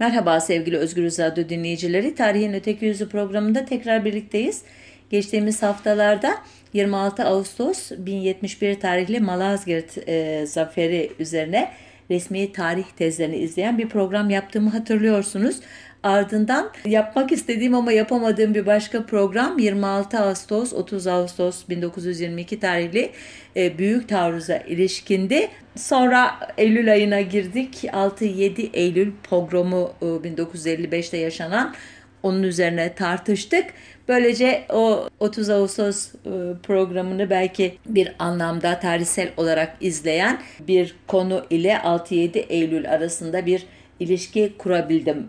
Merhaba sevgili Özgür Radyo dinleyicileri. Tarihin Öteki Yüzü programında tekrar birlikteyiz. Geçtiğimiz haftalarda 26 Ağustos 1071 tarihli Malazgirt e, zaferi üzerine resmi tarih tezlerini izleyen bir program yaptığımı hatırlıyorsunuz. Ardından yapmak istediğim ama yapamadığım bir başka program 26 Ağustos 30 Ağustos 1922 tarihli e, Büyük Taarruz'a ilişkindi. Sonra Eylül ayına girdik. 6-7 Eylül pogromu e, 1955'te yaşanan onun üzerine tartıştık. Böylece o 30 Ağustos e, programını belki bir anlamda tarihsel olarak izleyen bir konu ile 6-7 Eylül arasında bir ilişki kurabildim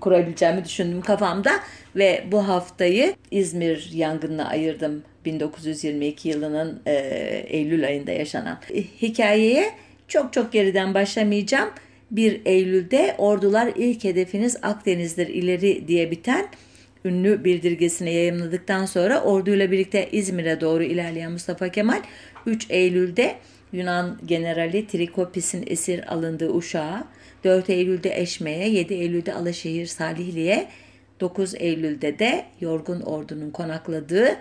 kurabileceğimi düşündüm kafamda ve bu haftayı İzmir yangınına ayırdım 1922 yılının e, Eylül ayında yaşanan hikayeye çok çok geriden başlamayacağım. 1 Eylül'de ordular ilk hedefiniz Akdeniz'dir ileri diye biten ünlü bildirgesini yayınladıktan sonra orduyla birlikte İzmir'e doğru ilerleyen Mustafa Kemal 3 Eylül'de Yunan generali Trikopis'in esir alındığı Uşak'a, 4 Eylül'de Eşme'ye, 7 Eylül'de Alaşehir Salihli'ye, 9 Eylül'de de Yorgun Ordu'nun konakladığı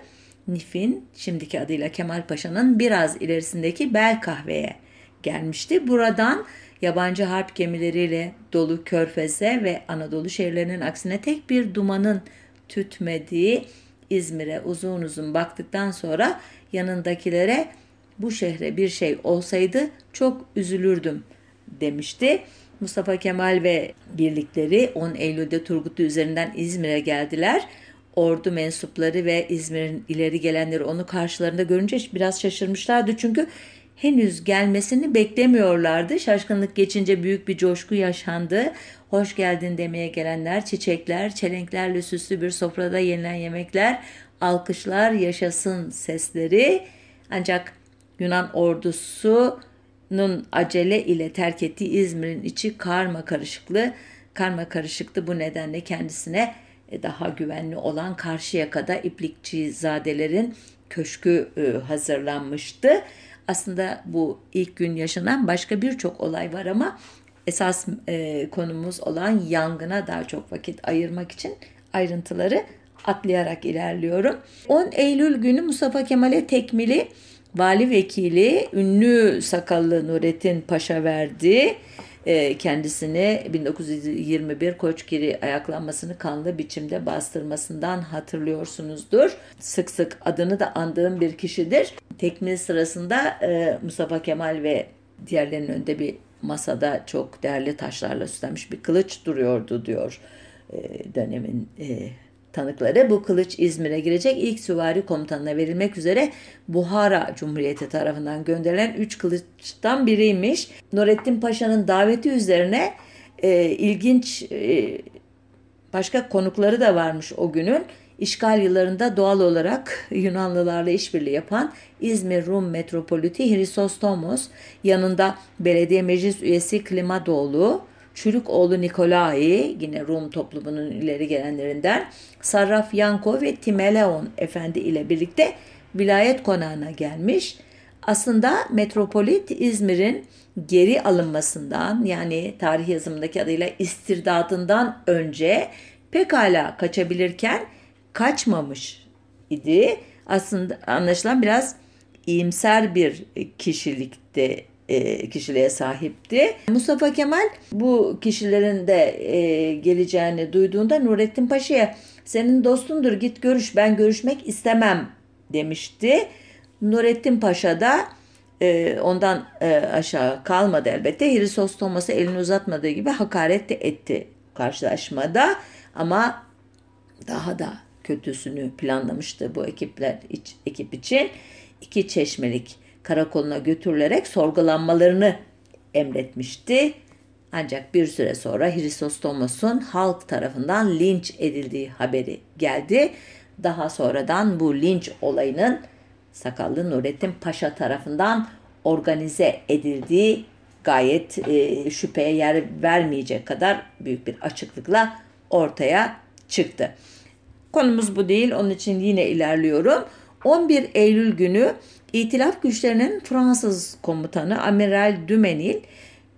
Nif'in şimdiki adıyla Kemal Paşa'nın biraz ilerisindeki Bel Kahve'ye gelmişti. Buradan yabancı harp gemileriyle dolu Körfez'e ve Anadolu şehirlerinin aksine tek bir dumanın tütmediği İzmir'e uzun uzun baktıktan sonra yanındakilere bu şehre bir şey olsaydı çok üzülürdüm demişti. Mustafa Kemal ve birlikleri 10 Eylül'de Turgutlu üzerinden İzmir'e geldiler. Ordu mensupları ve İzmir'in ileri gelenleri onu karşılarında görünce biraz şaşırmışlardı. Çünkü henüz gelmesini beklemiyorlardı. Şaşkınlık geçince büyük bir coşku yaşandı. Hoş geldin demeye gelenler, çiçekler, çelenklerle süslü bir sofrada yenilen yemekler, alkışlar, yaşasın sesleri. Ancak Yunan ordusunun acele ile terk ettiği İzmir'in içi karma karışıklı. Karma karışıktı bu nedenle kendisine e, daha güvenli olan Karşıyaka'da İplikçi zadelerin köşkü e, hazırlanmıştı. Aslında bu ilk gün yaşanan başka birçok olay var ama esas e, konumuz olan yangına daha çok vakit ayırmak için ayrıntıları atlayarak ilerliyorum. 10 Eylül günü Mustafa Kemal'e tekmili vali vekili ünlü sakallı Nurettin Paşa verdi. E, kendisini 1921 Koçgiri ayaklanmasını kanlı biçimde bastırmasından hatırlıyorsunuzdur. Sık sık adını da andığım bir kişidir. Tekmil sırasında e, Mustafa Kemal ve diğerlerinin önünde bir masada çok değerli taşlarla süslenmiş bir kılıç duruyordu diyor e, dönemin tanıkları bu kılıç İzmir'e girecek ilk süvari komutanına verilmek üzere Buhara Cumhuriyeti tarafından gönderilen 3 kılıçtan biriymiş. Nurettin Paşa'nın daveti üzerine e, ilginç e, başka konukları da varmış o günün. İşgal yıllarında doğal olarak Yunanlılarla işbirliği yapan İzmir Rum metropoliti Hristostomos, yanında belediye meclis üyesi Klimadoğlu, Çürükoğlu Nikolai yine Rum toplumunun ileri gelenlerinden Sarraf Yanko ve Timeleon Efendi ile birlikte vilayet konağına gelmiş. Aslında metropolit İzmir'in geri alınmasından yani tarih yazımındaki adıyla istirdadından önce pekala kaçabilirken kaçmamış idi. Aslında anlaşılan biraz iyimser bir kişilikte kişiliğe sahipti. Mustafa Kemal bu kişilerin de e, geleceğini duyduğunda Nurettin Paşa'ya senin dostundur git görüş ben görüşmek istemem demişti. Nurettin Paşa da e, ondan e, aşağı kalmadı elbette. Hrisos Thomas'a elini uzatmadığı gibi hakaret de etti karşılaşmada ama daha da kötüsünü planlamıştı bu ekipler iç, ekip için. iki çeşmelik karakoluna götürülerek sorgulanmalarını emretmişti. Ancak bir süre sonra Hristostomos'un halk tarafından linç edildiği haberi geldi. Daha sonradan bu linç olayının sakallı Nurettin Paşa tarafından organize edildiği gayet e, şüpheye yer vermeyecek kadar büyük bir açıklıkla ortaya çıktı. Konumuz bu değil, onun için yine ilerliyorum. 11 Eylül günü İtilaf güçlerinin Fransız komutanı Amiral Dümenil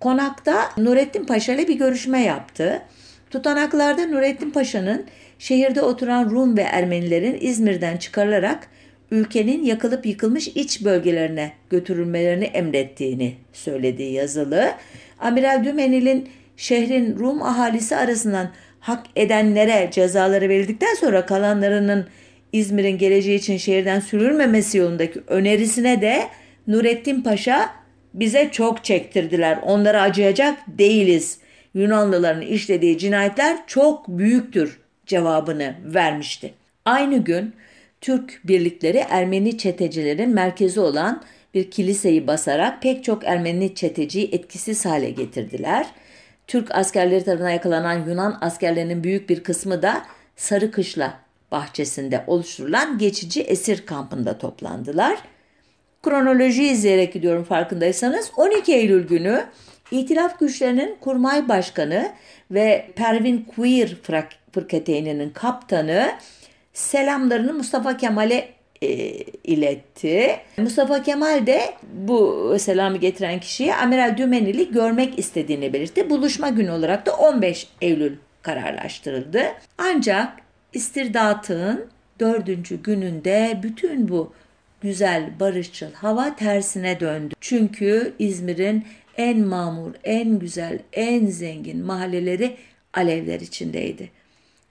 konakta Nurettin Paşa ile bir görüşme yaptı. Tutanaklarda Nurettin Paşa'nın şehirde oturan Rum ve Ermenilerin İzmir'den çıkarılarak ülkenin yakılıp yıkılmış iç bölgelerine götürülmelerini emrettiğini söylediği yazılı. Amiral Dümenil'in şehrin Rum ahalisi arasından hak edenlere cezaları verildikten sonra kalanlarının İzmir'in geleceği için şehirden sürülmemesi yolundaki önerisine de Nurettin Paşa bize çok çektirdiler. Onlara acıyacak değiliz. Yunanlıların işlediği cinayetler çok büyüktür cevabını vermişti. Aynı gün Türk birlikleri Ermeni çetecilerin merkezi olan bir kiliseyi basarak pek çok Ermeni çeteciyi etkisiz hale getirdiler. Türk askerleri tarafından yakalanan Yunan askerlerinin büyük bir kısmı da Sarı Kışla bahçesinde oluşturulan geçici esir kampında toplandılar. Kronoloji izleyerek gidiyorum farkındaysanız. 12 Eylül günü İtilaf güçlerinin kurmay başkanı ve Pervin Queer fırkateyninin kaptanı selamlarını Mustafa Kemal'e e, iletti. Mustafa Kemal de bu selamı getiren kişiye Amiral Dümenili görmek istediğini belirtti. Buluşma günü olarak da 15 Eylül kararlaştırıldı. Ancak istirdatın dördüncü gününde bütün bu güzel barışçıl hava tersine döndü. Çünkü İzmir'in en mamur, en güzel, en zengin mahalleleri alevler içindeydi.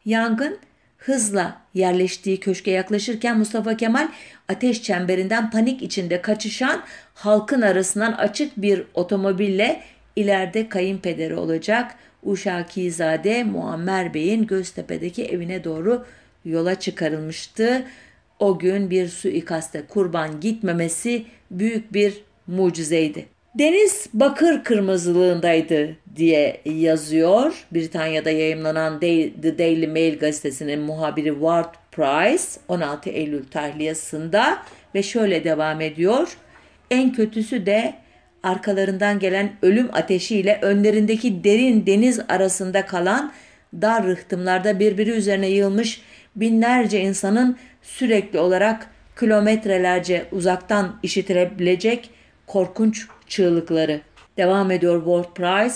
Yangın hızla yerleştiği köşke yaklaşırken Mustafa Kemal ateş çemberinden panik içinde kaçışan halkın arasından açık bir otomobille ileride kayınpederi olacak Uşakizade Muammer Bey'in Göztepe'deki evine doğru yola çıkarılmıştı. O gün bir suikaste kurban gitmemesi büyük bir mucizeydi. Deniz bakır kırmızılığındaydı diye yazıyor. Britanya'da yayımlanan The Daily Mail gazetesinin muhabiri Ward Price 16 Eylül tahliyasında ve şöyle devam ediyor. En kötüsü de arkalarından gelen ölüm ateşiyle önlerindeki derin deniz arasında kalan dar rıhtımlarda birbiri üzerine yığılmış binlerce insanın sürekli olarak kilometrelerce uzaktan işitilebilecek korkunç çığlıkları. Devam ediyor Ward Price.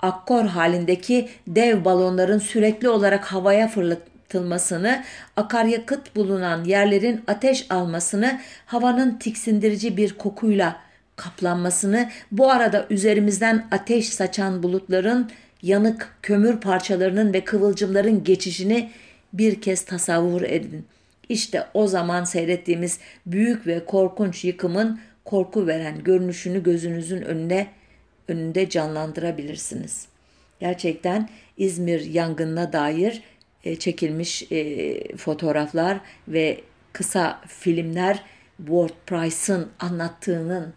Akkor halindeki dev balonların sürekli olarak havaya fırlatılmasını, akaryakıt bulunan yerlerin ateş almasını, havanın tiksindirici bir kokuyla kaplanmasını, bu arada üzerimizden ateş saçan bulutların, yanık kömür parçalarının ve kıvılcımların geçişini bir kez tasavvur edin. İşte o zaman seyrettiğimiz büyük ve korkunç yıkımın korku veren görünüşünü gözünüzün önüne önünde canlandırabilirsiniz. Gerçekten İzmir yangınına dair e, çekilmiş e, fotoğraflar ve kısa filmler Ward Price'ın anlattığının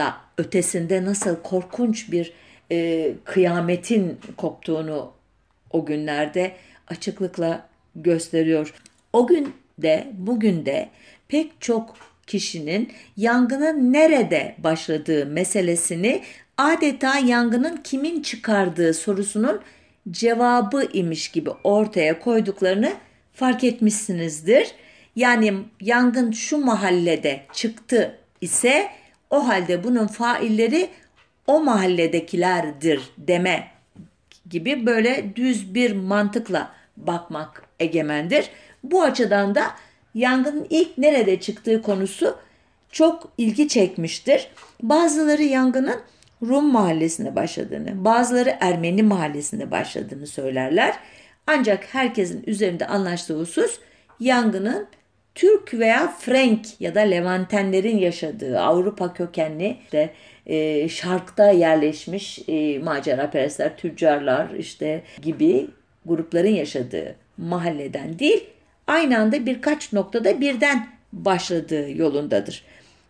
da ötesinde nasıl korkunç bir e, kıyametin koptuğunu o günlerde açıklıkla gösteriyor. O gün de bugün de pek çok kişinin yangının nerede başladığı meselesini adeta yangının kimin çıkardığı sorusunun cevabı imiş gibi ortaya koyduklarını fark etmişsinizdir. Yani yangın şu mahallede çıktı ise o halde bunun failleri o mahalledekilerdir deme gibi böyle düz bir mantıkla bakmak egemendir. Bu açıdan da yangının ilk nerede çıktığı konusu çok ilgi çekmiştir. Bazıları yangının Rum mahallesinde başladığını, bazıları Ermeni mahallesinde başladığını söylerler. Ancak herkesin üzerinde anlaştığı husus yangının Türk veya Frank ya da Levantenlerin yaşadığı Avrupa kökenli işte e, şarkta yerleşmiş e, maceraperestler, tüccarlar işte gibi grupların yaşadığı mahalleden değil, aynı anda birkaç noktada birden başladığı yolundadır.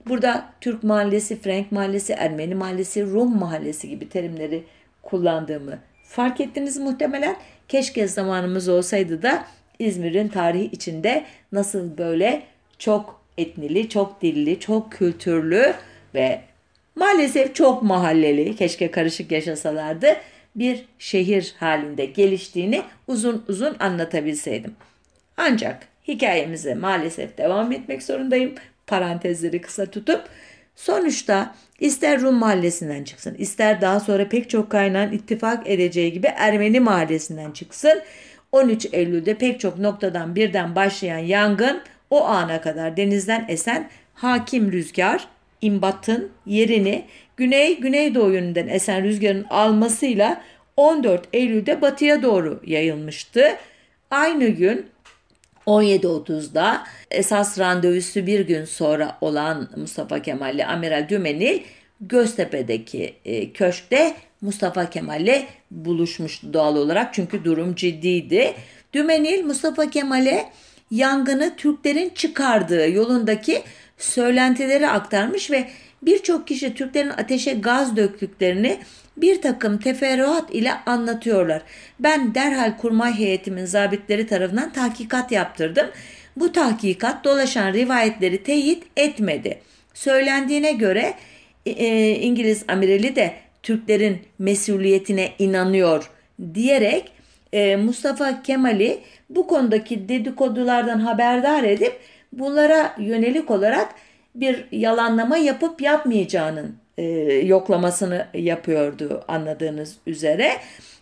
Burada Türk mahallesi, Frank mahallesi, Ermeni mahallesi, Rum mahallesi gibi terimleri kullandığımı fark ettiniz muhtemelen. Keşke zamanımız olsaydı da İzmir'in tarihi içinde nasıl böyle çok etnili, çok dilli, çok kültürlü ve maalesef çok mahalleli, keşke karışık yaşasalardı, bir şehir halinde geliştiğini uzun uzun anlatabilseydim. Ancak hikayemize maalesef devam etmek zorundayım. Parantezleri kısa tutup Sonuçta ister Rum mahallesinden çıksın, ister daha sonra pek çok kaynağın ittifak edeceği gibi Ermeni mahallesinden çıksın. 13 Eylül'de pek çok noktadan birden başlayan yangın o ana kadar denizden esen hakim rüzgar imbatın yerini güney güneydoğu yönünden esen rüzgarın almasıyla 14 Eylül'de batıya doğru yayılmıştı. Aynı gün 17.30'da esas randevusu bir gün sonra olan Mustafa Kemal ile Amiral Dümenil Göztepe'deki e, köşkte Mustafa Kemal'le buluşmuştu doğal olarak çünkü durum ciddiydi. Dümenil Mustafa Kemal'e yangını Türklerin çıkardığı yolundaki söylentileri aktarmış ve birçok kişi Türklerin ateşe gaz döktüklerini bir takım teferruat ile anlatıyorlar. Ben derhal kurmay heyetimin zabitleri tarafından tahkikat yaptırdım. Bu tahkikat dolaşan rivayetleri teyit etmedi. Söylendiğine göre e, e, İngiliz amirali de Türklerin mesuliyetine inanıyor diyerek e, Mustafa Kemal'i bu konudaki dedikodulardan haberdar edip bunlara yönelik olarak bir yalanlama yapıp yapmayacağının e, yoklamasını yapıyordu anladığınız üzere.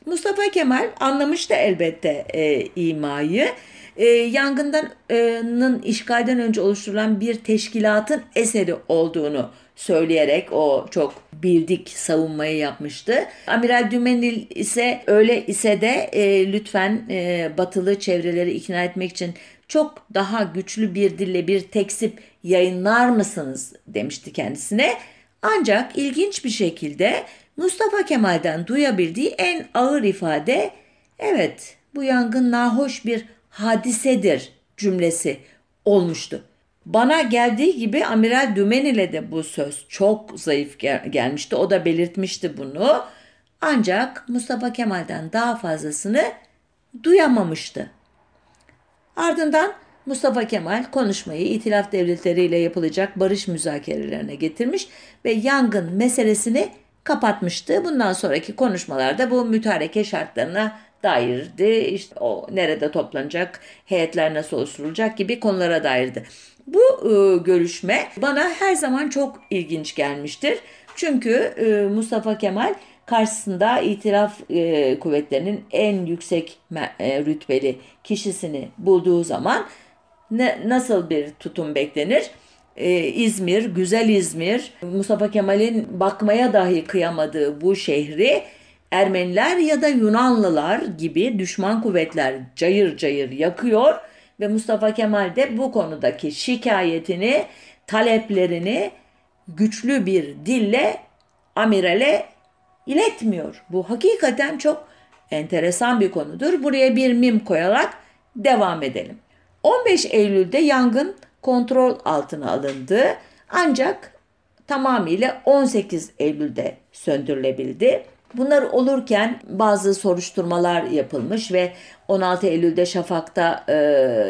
Mustafa Kemal anlamıştı elbette e, imayı. E, yangından işgalden önce oluşturulan bir teşkilatın eseri olduğunu söyleyerek o çok bildik savunmayı yapmıştı. Amiral Dümenil ise öyle ise de e, lütfen e, batılı çevreleri ikna etmek için çok daha güçlü bir dille bir teksip yayınlar mısınız demişti kendisine. Ancak ilginç bir şekilde Mustafa Kemal'den duyabildiği en ağır ifade evet bu yangın nahoş bir hadisedir cümlesi olmuştu. Bana geldiği gibi Amiral Dümen ile de bu söz çok zayıf gel- gelmişti. O da belirtmişti bunu. Ancak Mustafa Kemal'den daha fazlasını duyamamıştı. Ardından Mustafa Kemal konuşmayı itilaf devletleriyle yapılacak barış müzakerelerine getirmiş ve yangın meselesini kapatmıştı. Bundan sonraki konuşmalarda bu mütareke şartlarına dairdi. İşte o nerede toplanacak, heyetler nasıl oluşturulacak gibi konulara dairdi. Bu e, görüşme bana her zaman çok ilginç gelmiştir. Çünkü e, Mustafa Kemal karşısında itiraf e, kuvvetlerinin en yüksek e, rütbeli kişisini bulduğu zaman ne, nasıl bir tutum beklenir? Ee, İzmir, güzel İzmir, Mustafa Kemal'in bakmaya dahi kıyamadığı bu şehri Ermeniler ya da Yunanlılar gibi düşman kuvvetler cayır cayır yakıyor ve Mustafa Kemal de bu konudaki şikayetini, taleplerini güçlü bir dille amirale iletmiyor. Bu hakikaten çok enteresan bir konudur. Buraya bir mim koyarak devam edelim. 15 Eylül'de yangın kontrol altına alındı. Ancak tamamıyla 18 Eylül'de söndürülebildi. Bunlar olurken bazı soruşturmalar yapılmış ve 16 Eylül'de Şafak'ta e,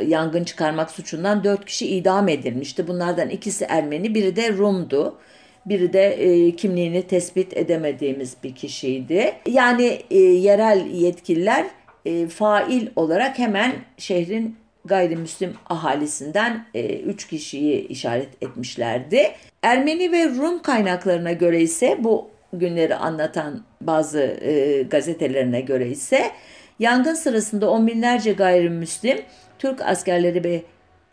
yangın çıkarmak suçundan 4 kişi idam edilmişti. Bunlardan ikisi Ermeni, biri de Rum'du. Biri de e, kimliğini tespit edemediğimiz bir kişiydi. Yani e, yerel yetkililer e, fail olarak hemen şehrin gayrimüslim ahalisinden 3 e, kişiyi işaret etmişlerdi. Ermeni ve Rum kaynaklarına göre ise bu günleri anlatan bazı e, gazetelerine göre ise yangın sırasında on binlerce gayrimüslim Türk askerleri ve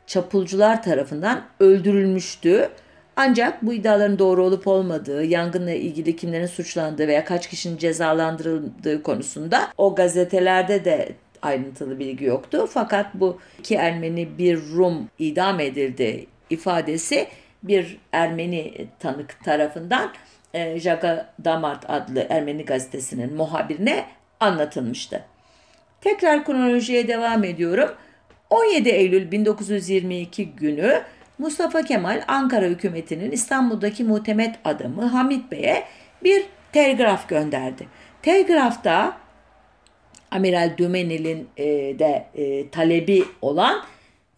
çapulcular tarafından öldürülmüştü. Ancak bu iddiaların doğru olup olmadığı, yangınla ilgili kimlerin suçlandığı veya kaç kişinin cezalandırıldığı konusunda o gazetelerde de ayrıntılı bilgi yoktu. Fakat bu iki Ermeni bir Rum idam edildi ifadesi bir Ermeni tanık tarafından e, Jaga Damart adlı Ermeni gazetesinin muhabirine anlatılmıştı. Tekrar kronolojiye devam ediyorum. 17 Eylül 1922 günü Mustafa Kemal Ankara hükümetinin İstanbul'daki muhtemet adamı Hamit Bey'e bir telgraf gönderdi. Telgrafta Amiral Dümenil'in e, de e, talebi olan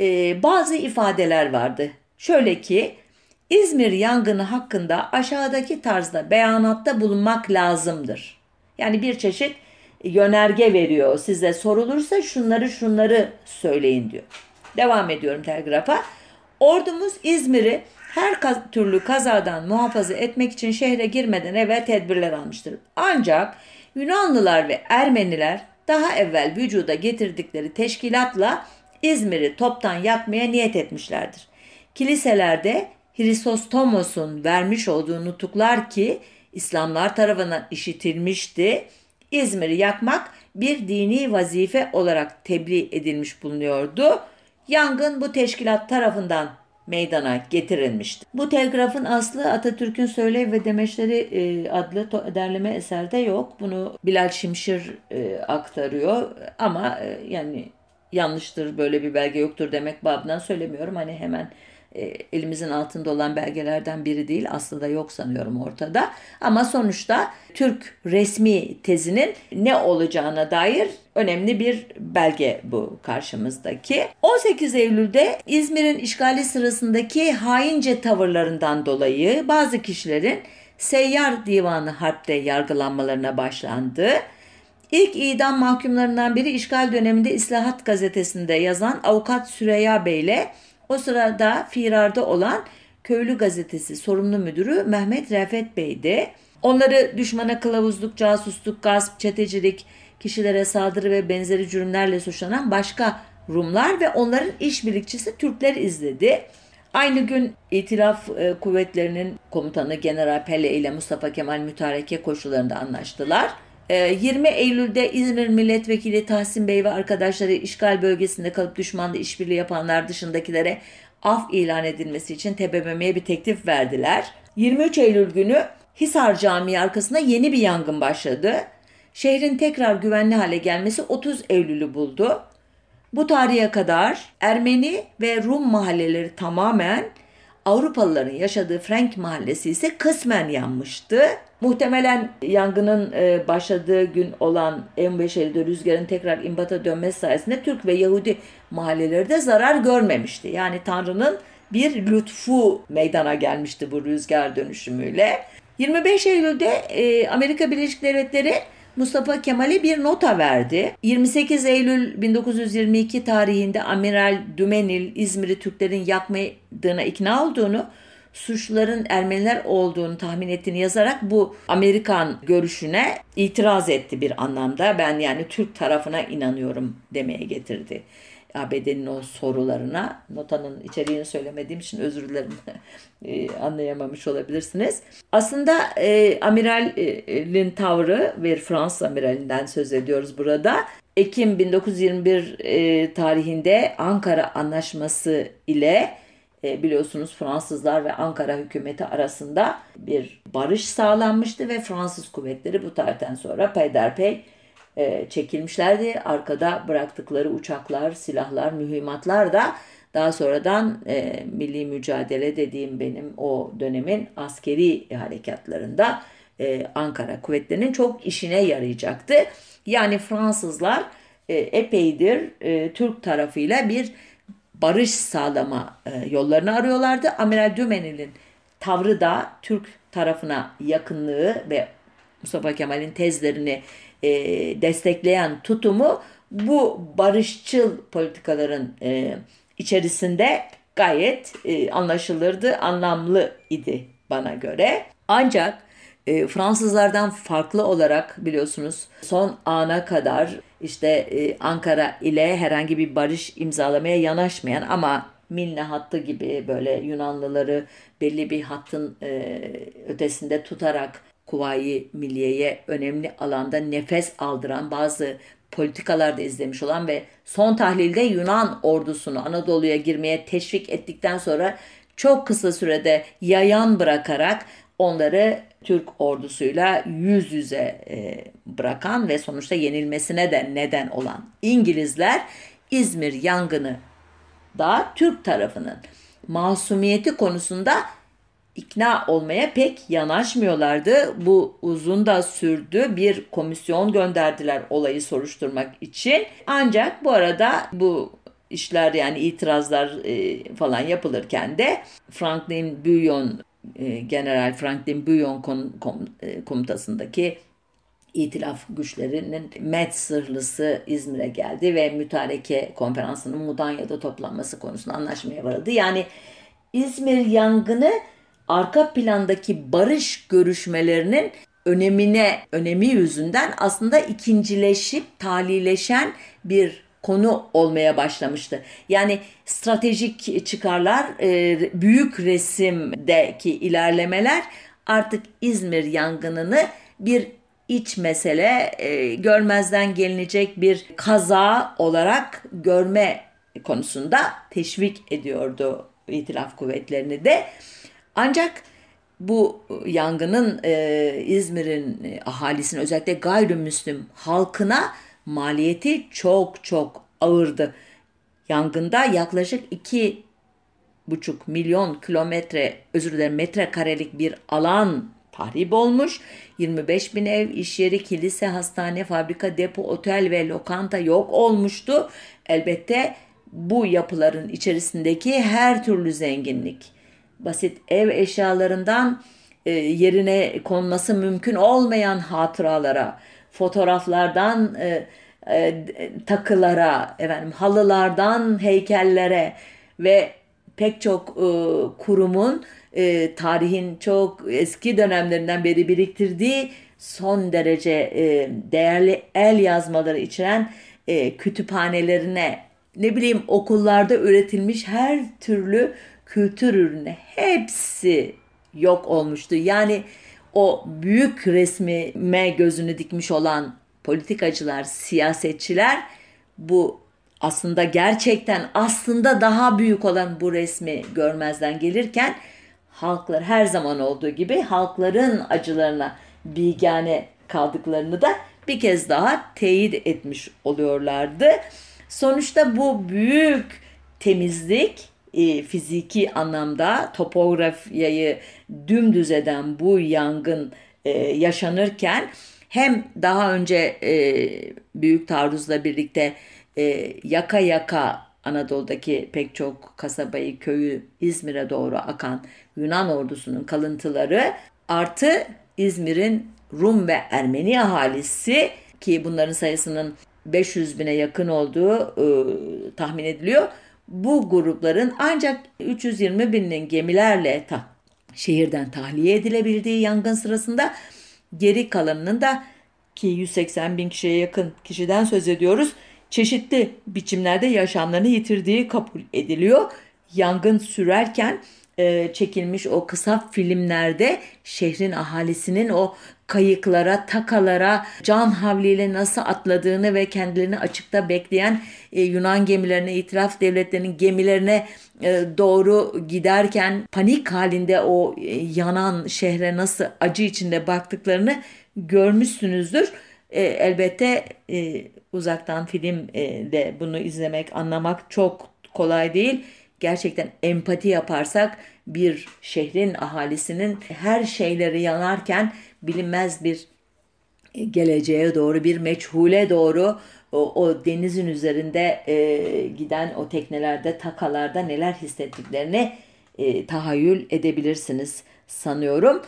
e, bazı ifadeler vardı. Şöyle ki İzmir yangını hakkında aşağıdaki tarzda beyanatta bulunmak lazımdır. Yani bir çeşit yönerge veriyor. Size sorulursa şunları şunları söyleyin diyor. Devam ediyorum telgrafa. Ordumuz İzmir'i her türlü kazadan muhafaza etmek için şehre girmeden evvel tedbirler almıştır. Ancak Yunanlılar ve Ermeniler daha evvel vücuda getirdikleri teşkilatla İzmir'i toptan yakmaya niyet etmişlerdir. Kiliselerde Hristostomos'un vermiş olduğu nutuklar ki İslamlar tarafından işitilmişti. İzmir'i yakmak bir dini vazife olarak tebliğ edilmiş bulunuyordu. Yangın bu teşkilat tarafından meydana getirilmişti. Bu telgrafın aslı Atatürk'ün Söylev ve Demeçleri e, adlı derleme eserde yok. Bunu Bilal Şimşir e, aktarıyor ama e, yani yanlıştır böyle bir belge yoktur demek babından söylemiyorum. Hani hemen elimizin altında olan belgelerden biri değil. Aslında yok sanıyorum ortada. Ama sonuçta Türk resmi tezinin ne olacağına dair önemli bir belge bu karşımızdaki. 18 Eylül'de İzmir'in işgali sırasındaki haince tavırlarından dolayı bazı kişilerin Seyyar Divanı Harp'te yargılanmalarına başlandı. İlk idam mahkumlarından biri işgal döneminde İslahat gazetesinde yazan avukat Süreyya Bey ile o sırada firarda olan Köylü Gazetesi sorumlu müdürü Mehmet Refet Bey'di. Onları düşmana kılavuzluk, casusluk, gasp, çetecilik, kişilere saldırı ve benzeri cürümlerle suçlanan başka Rumlar ve onların işbirlikçisi Türkler izledi. Aynı gün İtilaf e, Kuvvetleri'nin komutanı General Pelle ile Mustafa Kemal mütareke koşullarında anlaştılar. 20 ee, Eylül'de İzmir Milletvekili Tahsin Bey ve arkadaşları işgal bölgesinde kalıp düşmanla işbirliği yapanlar dışındakilere af ilan edilmesi için TBMM'ye bir teklif verdiler. 23 Eylül günü Hisar Camii arkasında yeni bir yangın başladı. Şehrin tekrar güvenli hale gelmesi 30 Eylül'ü buldu. Bu tarihe kadar Ermeni ve Rum mahalleleri tamamen Avrupalıların yaşadığı Frank mahallesi ise kısmen yanmıştı. Muhtemelen yangının e, başladığı gün olan 15 Eylül'de rüzgarın tekrar imbata dönmesi sayesinde Türk ve Yahudi mahalleleri de zarar görmemişti. Yani Tanrı'nın bir lütfu meydana gelmişti bu rüzgar dönüşümüyle. 25 Eylül'de e, Amerika Birleşik Devletleri Mustafa Kemal'e bir nota verdi. 28 Eylül 1922 tarihinde Amiral Dümenil İzmir'i Türklerin yakmadığına ikna olduğunu, suçluların Ermeniler olduğunu tahmin ettiğini yazarak bu Amerikan görüşüne itiraz etti bir anlamda. Ben yani Türk tarafına inanıyorum demeye getirdi. ABD'nin o sorularına notanın içeriğini söylemediğim için özür dilerim e, anlayamamış olabilirsiniz. Aslında e, amiralin tavrı ve Fransız amiralinden söz ediyoruz burada. Ekim 1921 e, tarihinde Ankara Anlaşması ile e, biliyorsunuz Fransızlar ve Ankara hükümeti arasında bir barış sağlanmıştı ve Fransız kuvvetleri bu tarihten sonra peyderpey e, çekilmişlerdi. Arkada bıraktıkları uçaklar, silahlar, mühimmatlar da daha sonradan e, milli mücadele dediğim benim o dönemin askeri harekatlarında e, Ankara kuvvetlerinin çok işine yarayacaktı. Yani Fransızlar e, epeydir e, Türk tarafıyla bir barış sağlama e, yollarını arıyorlardı. Amiral Dümenil'in tavrı da Türk tarafına yakınlığı ve Mustafa Kemal'in tezlerini e, destekleyen tutumu bu barışçıl politikaların e, içerisinde gayet e, anlaşılırdı, anlamlı idi bana göre. Ancak e, Fransızlardan farklı olarak biliyorsunuz son ana kadar işte e, Ankara ile herhangi bir barış imzalamaya yanaşmayan ama Milne hattı gibi böyle Yunanlıları belli bir hattın e, ötesinde tutarak Kuvayi Milliye'ye önemli alanda nefes aldıran bazı politikalar da izlemiş olan ve son tahlilde Yunan ordusunu Anadolu'ya girmeye teşvik ettikten sonra çok kısa sürede yayan bırakarak onları Türk ordusuyla yüz yüze e, bırakan ve sonuçta yenilmesine de neden olan İngilizler İzmir yangını da Türk tarafının masumiyeti konusunda ikna olmaya pek yanaşmıyorlardı. Bu uzun da sürdü. Bir komisyon gönderdiler olayı soruşturmak için. Ancak bu arada bu işler yani itirazlar e, falan yapılırken de Franklin Buyon e, General Franklin Buyon kom, e, komutasındaki İtilaf güçlerinin Met sırlısı İzmir'e geldi ve mütareke konferansının Mudanya'da toplanması konusunda anlaşmaya varıldı. Yani İzmir yangını arka plandaki barış görüşmelerinin önemine, önemi yüzünden aslında ikincileşip talileşen bir konu olmaya başlamıştı. Yani stratejik çıkarlar, e, büyük resimdeki ilerlemeler artık İzmir yangınını bir iç mesele, e, görmezden gelinecek bir kaza olarak görme konusunda teşvik ediyordu itilaf kuvvetlerini de. Ancak bu yangının e, İzmir'in e, ahalisinin özellikle gayrimüslim halkına maliyeti çok çok ağırdı. Yangında yaklaşık iki buçuk milyon kilometre özür dilerim metrekarelik bir alan tahrip olmuş. 25 bin ev, iş yeri, kilise, hastane, fabrika, depo, otel ve lokanta yok olmuştu. Elbette bu yapıların içerisindeki her türlü zenginlik, basit ev eşyalarından e, yerine konması mümkün olmayan hatıralara, fotoğraflardan e, e, takılara, efendim halılardan heykellere ve pek çok e, kurumun e, tarihin çok eski dönemlerinden beri biriktirdiği son derece e, değerli el yazmaları içeren e, kütüphanelerine ne bileyim okullarda üretilmiş her türlü kültür ürünü hepsi yok olmuştu. Yani o büyük resmime gözünü dikmiş olan politikacılar, siyasetçiler bu aslında gerçekten aslında daha büyük olan bu resmi görmezden gelirken halklar her zaman olduğu gibi halkların acılarına bigane kaldıklarını da bir kez daha teyit etmiş oluyorlardı. Sonuçta bu büyük temizlik e, fiziki anlamda topografyayı dümdüz eden bu yangın e, yaşanırken hem daha önce e, büyük taarruzla birlikte yaka yaka Anadolu'daki pek çok kasabayı, köyü İzmir'e doğru akan Yunan ordusunun kalıntıları artı İzmir'in Rum ve Ermeni ahalisi ki bunların sayısının 500 bine yakın olduğu e, tahmin ediliyor. Bu grupların ancak 320 binin gemilerle ta, şehirden tahliye edilebildiği yangın sırasında geri kalanının da ki 180 bin kişiye yakın kişiden söz ediyoruz çeşitli biçimlerde yaşamlarını yitirdiği kabul ediliyor. Yangın sürerken e, çekilmiş o kısa filmlerde şehrin ahalisinin o kayıklara, takalara can havliyle nasıl atladığını ve kendilerini açıkta bekleyen e, Yunan gemilerine, itiraf devletlerinin gemilerine e, doğru giderken panik halinde o yanan şehre nasıl acı içinde baktıklarını görmüşsünüzdür. Elbette uzaktan film de bunu izlemek, anlamak çok kolay değil. Gerçekten empati yaparsak bir şehrin ahalisinin her şeyleri yanarken bilinmez bir geleceğe doğru bir meçhule doğru o, o denizin üzerinde e, giden o teknelerde takalarda neler hissettiklerini e, tahayyül edebilirsiniz sanıyorum.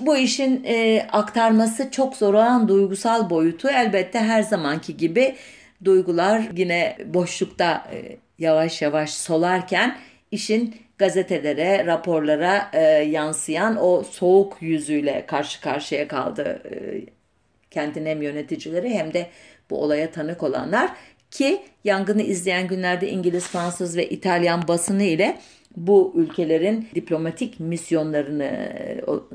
Bu işin e, aktarması çok zor olan duygusal boyutu elbette her zamanki gibi duygular yine boşlukta e, yavaş yavaş solarken işin gazetelere, raporlara e, yansıyan o soğuk yüzüyle karşı karşıya kaldı e, kentin hem yöneticileri hem de bu olaya tanık olanlar ki yangını izleyen günlerde İngiliz, Fransız ve İtalyan basını ile bu ülkelerin diplomatik misyonlarını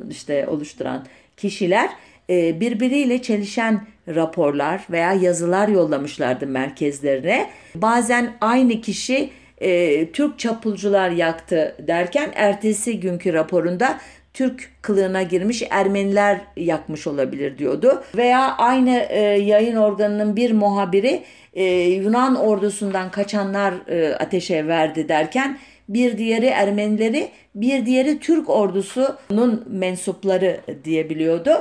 işte oluşturan kişiler e, birbiriyle çelişen raporlar veya yazılar yollamışlardı merkezlerine. Bazen aynı kişi e, Türk çapulcular yaktı derken ertesi günkü raporunda Türk kılığına girmiş Ermeniler yakmış olabilir diyordu. Veya aynı e, yayın organının bir muhabiri e, Yunan ordusundan kaçanlar e, ateşe verdi derken bir diğeri Ermenileri, bir diğeri Türk ordusunun mensupları diyebiliyordu.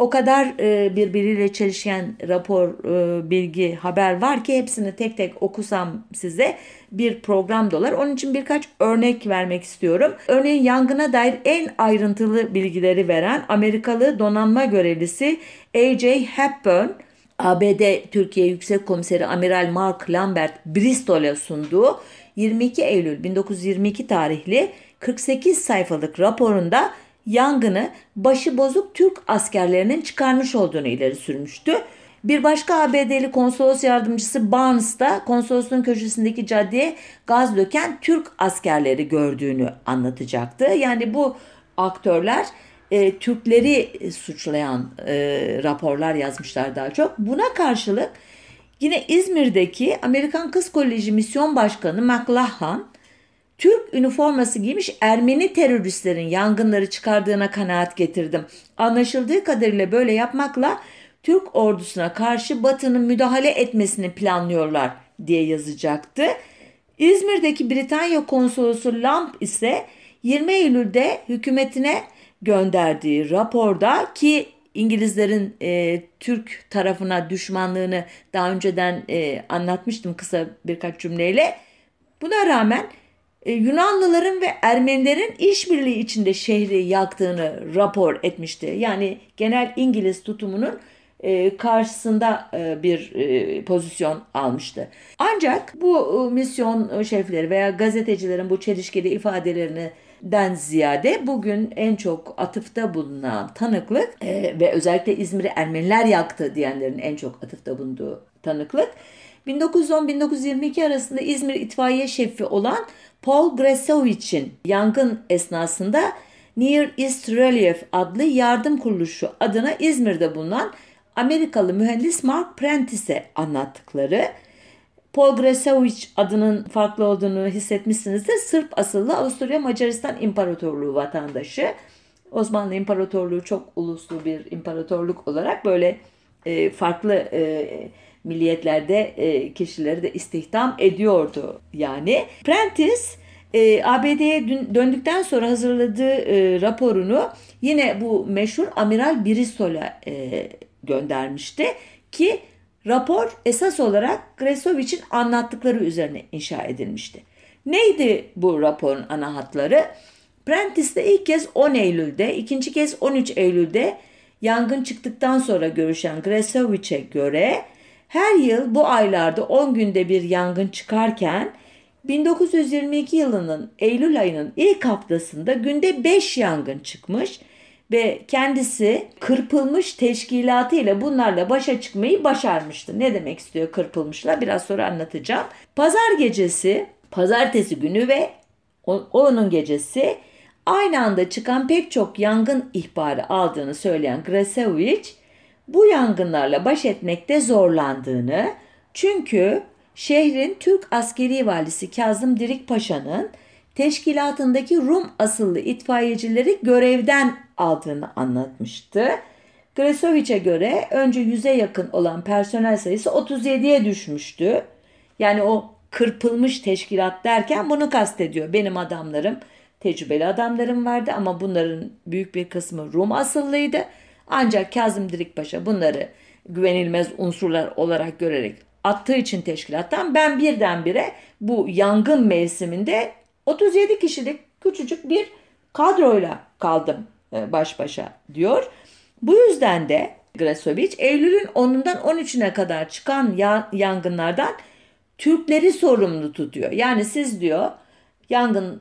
O kadar e, birbiriyle çelişen rapor, e, bilgi, haber var ki hepsini tek tek okusam size bir program dolar. Onun için birkaç örnek vermek istiyorum. Örneğin yangına dair en ayrıntılı bilgileri veren Amerikalı donanma görevlisi A.J. Hepburn, ABD Türkiye Yüksek Komiseri Amiral Mark Lambert Bristol'e sunduğu 22 Eylül 1922 tarihli 48 sayfalık raporunda yangını başı bozuk Türk askerlerinin çıkarmış olduğunu ileri sürmüştü. Bir başka ABD'li konsolos yardımcısı Barnes da konsolosluğun köşesindeki caddeye gaz döken Türk askerleri gördüğünü anlatacaktı. Yani bu aktörler e, Türkleri suçlayan e, raporlar yazmışlar daha çok. Buna karşılık yine İzmir'deki Amerikan Kız Koleji Misyon Başkanı McLachlan Türk üniforması giymiş Ermeni teröristlerin yangınları çıkardığına kanaat getirdim. Anlaşıldığı kadarıyla böyle yapmakla Türk ordusuna karşı Batı'nın müdahale etmesini planlıyorlar diye yazacaktı. İzmir'deki Britanya konsolosu Lamp ise 20 Eylül'de hükümetine gönderdiği raporda ki İngilizlerin e, Türk tarafına düşmanlığını daha önceden e, anlatmıştım kısa birkaç cümleyle. Buna rağmen e, Yunanlıların ve Ermenilerin işbirliği içinde şehri yaktığını rapor etmişti. Yani genel İngiliz tutumunun e, karşısında e, bir pozisyon almıştı. Ancak bu misyon şefleri veya gazetecilerin bu çelişkili ifadelerini den ziyade bugün en çok atıfta bulunan tanıklık ve özellikle İzmir'i Ermeniler yaktı diyenlerin en çok atıfta bulunduğu tanıklık 1910-1922 arasında İzmir itfaiye şefi olan Paul Gresovich'in yangın esnasında Near East Relief adlı yardım kuruluşu adına İzmir'de bulunan Amerikalı mühendis Mark Prentice'e anlattıkları Paul Gresovich adının farklı olduğunu hissetmişsinizdir. Sırp asıllı Avusturya Macaristan İmparatorluğu vatandaşı. Osmanlı İmparatorluğu çok uluslu bir imparatorluk olarak böyle e, farklı e, milliyetlerde e, kişileri de istihdam ediyordu yani. Prentice e, ABD'ye döndükten sonra hazırladığı e, raporunu yine bu meşhur Amiral Bristol'a e, göndermişti ki rapor esas olarak Gresovich'in anlattıkları üzerine inşa edilmişti. Neydi bu raporun ana hatları? Prentice'de ilk kez 10 Eylül'de, ikinci kez 13 Eylül'de yangın çıktıktan sonra görüşen Gresovich'e göre her yıl bu aylarda 10 günde bir yangın çıkarken 1922 yılının Eylül ayının ilk haftasında günde 5 yangın çıkmış ve kendisi kırpılmış teşkilatı ile bunlarla başa çıkmayı başarmıştı. Ne demek istiyor kırpılmışlar biraz sonra anlatacağım. Pazar gecesi, pazartesi günü ve onun gecesi aynı anda çıkan pek çok yangın ihbarı aldığını söyleyen Grasevich bu yangınlarla baş etmekte zorlandığını çünkü şehrin Türk askeri valisi Kazım Dirik Paşa'nın teşkilatındaki Rum asıllı itfaiyecileri görevden aldığını anlatmıştı. Gresoviç'e göre önce 100'e yakın olan personel sayısı 37'ye düşmüştü. Yani o kırpılmış teşkilat derken bunu kastediyor. Benim adamlarım, tecrübeli adamlarım vardı ama bunların büyük bir kısmı Rum asıllıydı. Ancak Kazım Dirikpaşa bunları güvenilmez unsurlar olarak görerek attığı için teşkilattan ben birdenbire bu yangın mevsiminde 37 kişilik küçücük bir kadroyla kaldım e, baş başa diyor. Bu yüzden de Grasovic Eylül'ün 10'undan 13'üne kadar çıkan yangınlardan Türkleri sorumlu tutuyor. Yani siz diyor yangın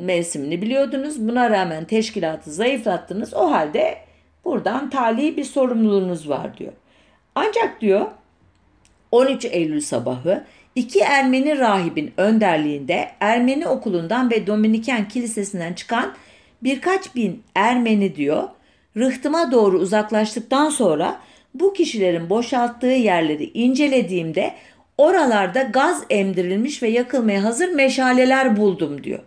mevsimini biliyordunuz. Buna rağmen teşkilatı zayıflattınız. O halde buradan tali bir sorumluluğunuz var diyor. Ancak diyor 13 Eylül sabahı iki Ermeni rahibin önderliğinde Ermeni okulundan ve Dominiken kilisesinden çıkan birkaç bin Ermeni diyor rıhtıma doğru uzaklaştıktan sonra bu kişilerin boşalttığı yerleri incelediğimde oralarda gaz emdirilmiş ve yakılmaya hazır meşaleler buldum diyor.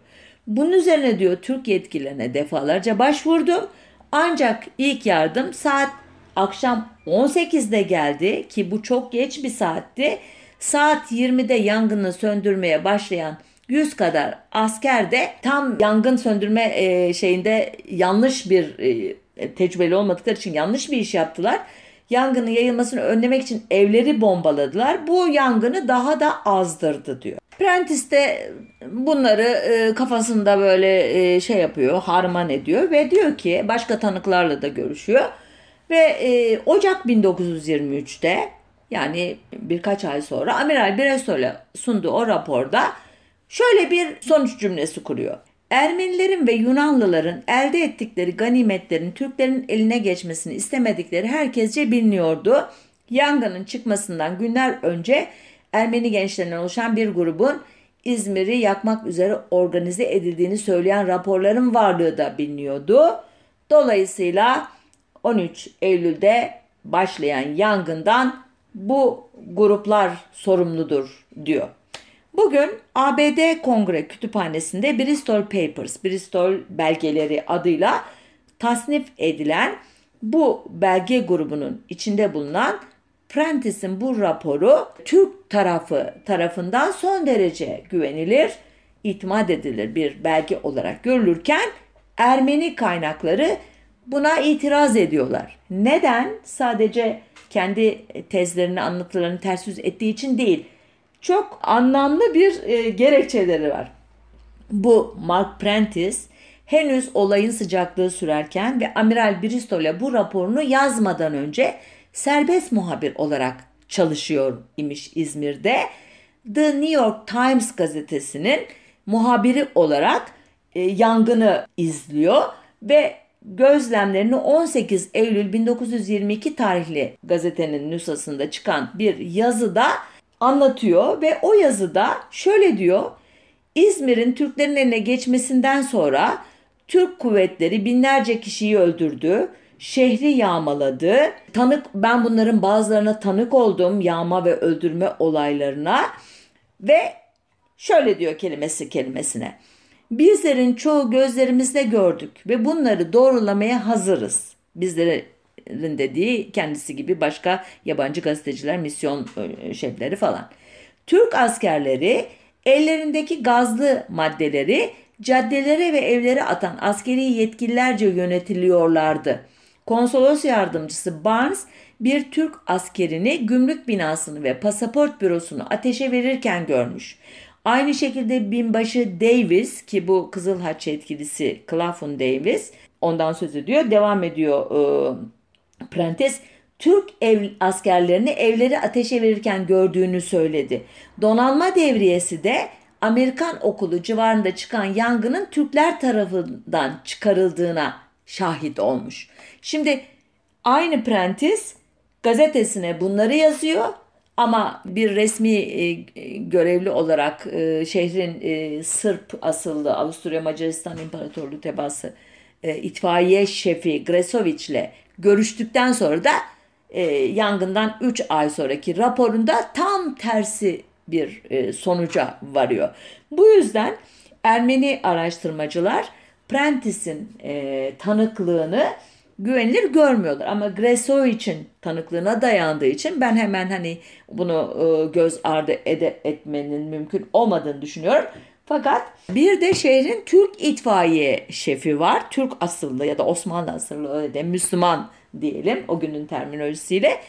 Bunun üzerine diyor Türk yetkililerine defalarca başvurdum. Ancak ilk yardım saat akşam 18'de geldi ki bu çok geç bir saatti. Saat 20'de yangını söndürmeye başlayan 100 kadar asker de tam yangın söndürme e, şeyinde yanlış bir e, tecrübeli olmadıkları için yanlış bir iş yaptılar. Yangının yayılmasını önlemek için evleri bombaladılar. Bu yangını daha da azdırdı diyor. Prentice de bunları e, kafasında böyle şey yapıyor, harman ediyor ve diyor ki başka tanıklarla da görüşüyor. Ve Ocak 1923'te yani birkaç ay sonra Amiral Bresol'e sunduğu o raporda şöyle bir sonuç cümlesi kuruyor. Ermenilerin ve Yunanlıların elde ettikleri ganimetlerin Türklerin eline geçmesini istemedikleri herkesce biliniyordu. Yangının çıkmasından günler önce Ermeni gençlerinden oluşan bir grubun İzmir'i yakmak üzere organize edildiğini söyleyen raporların varlığı da biliniyordu. Dolayısıyla 13 Eylül'de başlayan yangından bu gruplar sorumludur diyor. Bugün ABD Kongre Kütüphanesi'nde Bristol Papers, Bristol belgeleri adıyla tasnif edilen bu belge grubunun içinde bulunan Prentice'in bu raporu Türk tarafı tarafından son derece güvenilir, itimat edilir bir belge olarak görülürken Ermeni kaynakları buna itiraz ediyorlar. Neden? Sadece kendi tezlerini, anlatılarını ters yüz ettiği için değil. Çok anlamlı bir e, gerekçeleri var. Bu Mark Prentice henüz olayın sıcaklığı sürerken ve Amiral Bristol'e bu raporunu yazmadan önce serbest muhabir olarak çalışıyor imiş İzmir'de. The New York Times gazetesinin muhabiri olarak e, yangını izliyor ve gözlemlerini 18 Eylül 1922 tarihli gazetenin nüshasında çıkan bir yazıda anlatıyor ve o yazıda şöyle diyor. İzmir'in Türklerin eline geçmesinden sonra Türk kuvvetleri binlerce kişiyi öldürdü, şehri yağmaladı. Tanık ben bunların bazılarına tanık oldum yağma ve öldürme olaylarına ve şöyle diyor kelimesi kelimesine. Bizlerin çoğu gözlerimizde gördük ve bunları doğrulamaya hazırız. Bizlerin dediği kendisi gibi başka yabancı gazeteciler, misyon e, şefleri falan. Türk askerleri ellerindeki gazlı maddeleri caddelere ve evlere atan askeri yetkililerce yönetiliyorlardı. Konsolos yardımcısı Barnes bir Türk askerini gümrük binasını ve pasaport bürosunu ateşe verirken görmüş. Aynı şekilde binbaşı Davis ki bu Kızıl Haç yetkilisi Claflin Davis ondan söz ediyor. Devam ediyor e, Prentice. Türk ev askerlerini evleri ateşe verirken gördüğünü söyledi. Donanma devriyesi de Amerikan okulu civarında çıkan yangının Türkler tarafından çıkarıldığına şahit olmuş. Şimdi aynı Prentice gazetesine bunları yazıyor ama bir resmi e, görevli olarak e, şehrin e, Sırp asıllı Avusturya Macaristan İmparatorluğu tebası e, itfaiye şefi Gresovic ile görüştükten sonra da e, yangından 3 ay sonraki raporunda tam tersi bir e, sonuca varıyor. Bu yüzden Ermeni araştırmacılar Prentice'in e, tanıklığını güvenilir görmüyorlar. Ama Greso için tanıklığına dayandığı için ben hemen hani bunu e, göz ardı ede, etmenin mümkün olmadığını düşünüyorum. Fakat bir de şehrin Türk itfaiye şefi var. Türk asıllı ya da Osmanlı asıllı öyle de Müslüman diyelim o günün terminolojisiyle.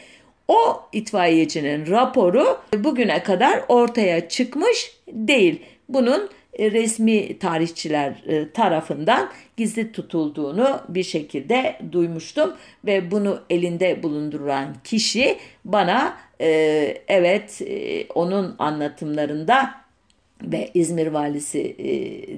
O itfaiyecinin raporu bugüne kadar ortaya çıkmış değil. Bunun e, resmi tarihçiler e, tarafından gizli tutulduğunu bir şekilde duymuştum ve bunu elinde bulunduran kişi bana e, evet onun anlatımlarında ve İzmir valisi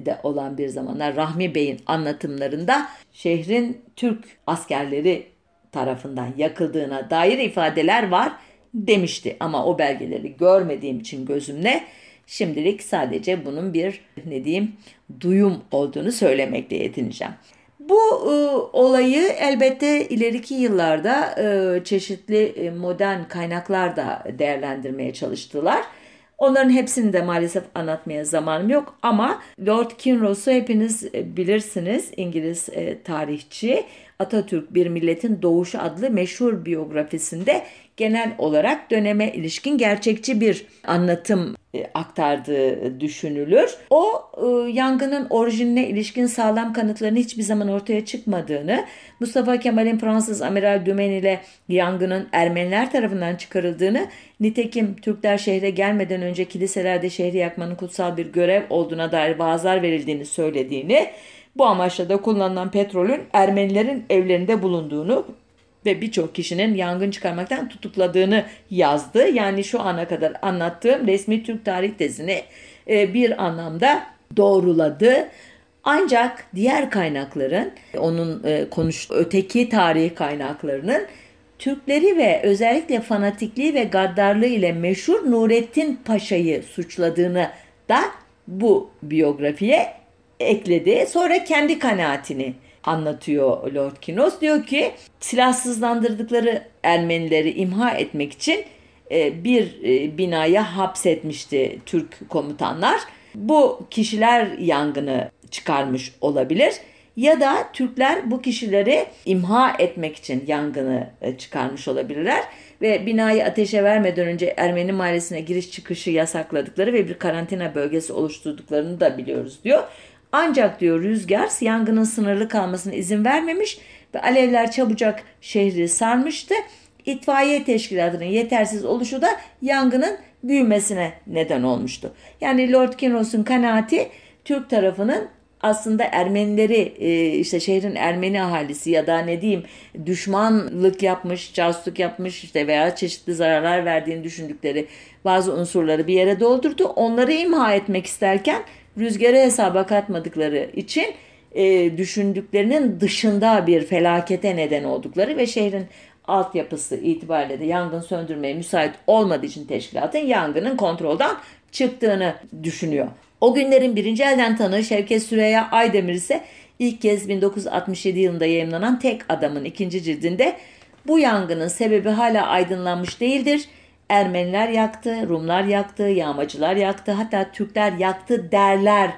de olan bir zamanlar Rahmi Bey'in anlatımlarında şehrin Türk askerleri tarafından yakıldığına dair ifadeler var demişti. Ama o belgeleri görmediğim için gözümle Şimdilik sadece bunun bir ne diyeyim duyum olduğunu söylemekle yetineceğim. Bu e, olayı elbette ileriki yıllarda e, çeşitli e, modern kaynaklar da değerlendirmeye çalıştılar. Onların hepsini de maalesef anlatmaya zamanım yok ama Lord Kinross'u hepiniz e, bilirsiniz İngiliz e, tarihçi. Atatürk Bir Milletin Doğuşu adlı meşhur biyografisinde genel olarak döneme ilişkin gerçekçi bir anlatım e, aktardığı düşünülür. O e, yangının orijinine ilişkin sağlam kanıtların hiçbir zaman ortaya çıkmadığını, Mustafa Kemal'in Fransız Amiral Dümen ile yangının Ermeniler tarafından çıkarıldığını, nitekim Türkler şehre gelmeden önce kiliselerde şehri yakmanın kutsal bir görev olduğuna dair vaazlar verildiğini söylediğini, bu amaçla da kullanılan petrolün Ermenilerin evlerinde bulunduğunu ve birçok kişinin yangın çıkarmaktan tutukladığını yazdı. Yani şu ana kadar anlattığım resmi Türk tarih tezini e, bir anlamda doğruladı. Ancak diğer kaynakların, onun e, konuş öteki tarihi kaynaklarının Türkleri ve özellikle fanatikliği ve gaddarlığı ile meşhur Nurettin Paşa'yı suçladığını da bu biyografiye ekledi. Sonra kendi kanaatini anlatıyor Lord Kinos. Diyor ki silahsızlandırdıkları Ermenileri imha etmek için e, bir e, binaya hapsetmişti Türk komutanlar. Bu kişiler yangını çıkarmış olabilir ya da Türkler bu kişileri imha etmek için yangını e, çıkarmış olabilirler ve binayı ateşe vermeden önce Ermeni mahallesine giriş çıkışı yasakladıkları ve bir karantina bölgesi oluşturduklarını da biliyoruz diyor. Ancak diyor rüzgar yangının sınırlı kalmasına izin vermemiş ve alevler çabucak şehri sarmıştı. İtfaiye teşkilatının yetersiz oluşu da yangının büyümesine neden olmuştu. Yani Lord Kinross'un kanaati Türk tarafının aslında Ermenileri e, işte şehrin Ermeni ahalisi ya da ne diyeyim düşmanlık yapmış, casusluk yapmış işte veya çeşitli zararlar verdiğini düşündükleri bazı unsurları bir yere doldurdu. Onları imha etmek isterken rüzgarı hesaba katmadıkları için e, düşündüklerinin dışında bir felakete neden oldukları ve şehrin altyapısı itibariyle de yangın söndürmeye müsait olmadığı için teşkilatın yangının kontrolden çıktığını düşünüyor. O günlerin birinci elden tanığı Şevket Süreyya Aydemir ise ilk kez 1967 yılında yayınlanan Tek Adam'ın ikinci cildinde bu yangının sebebi hala aydınlanmış değildir. Ermeniler yaktı, Rumlar yaktı, yağmacılar yaktı, hatta Türkler yaktı derler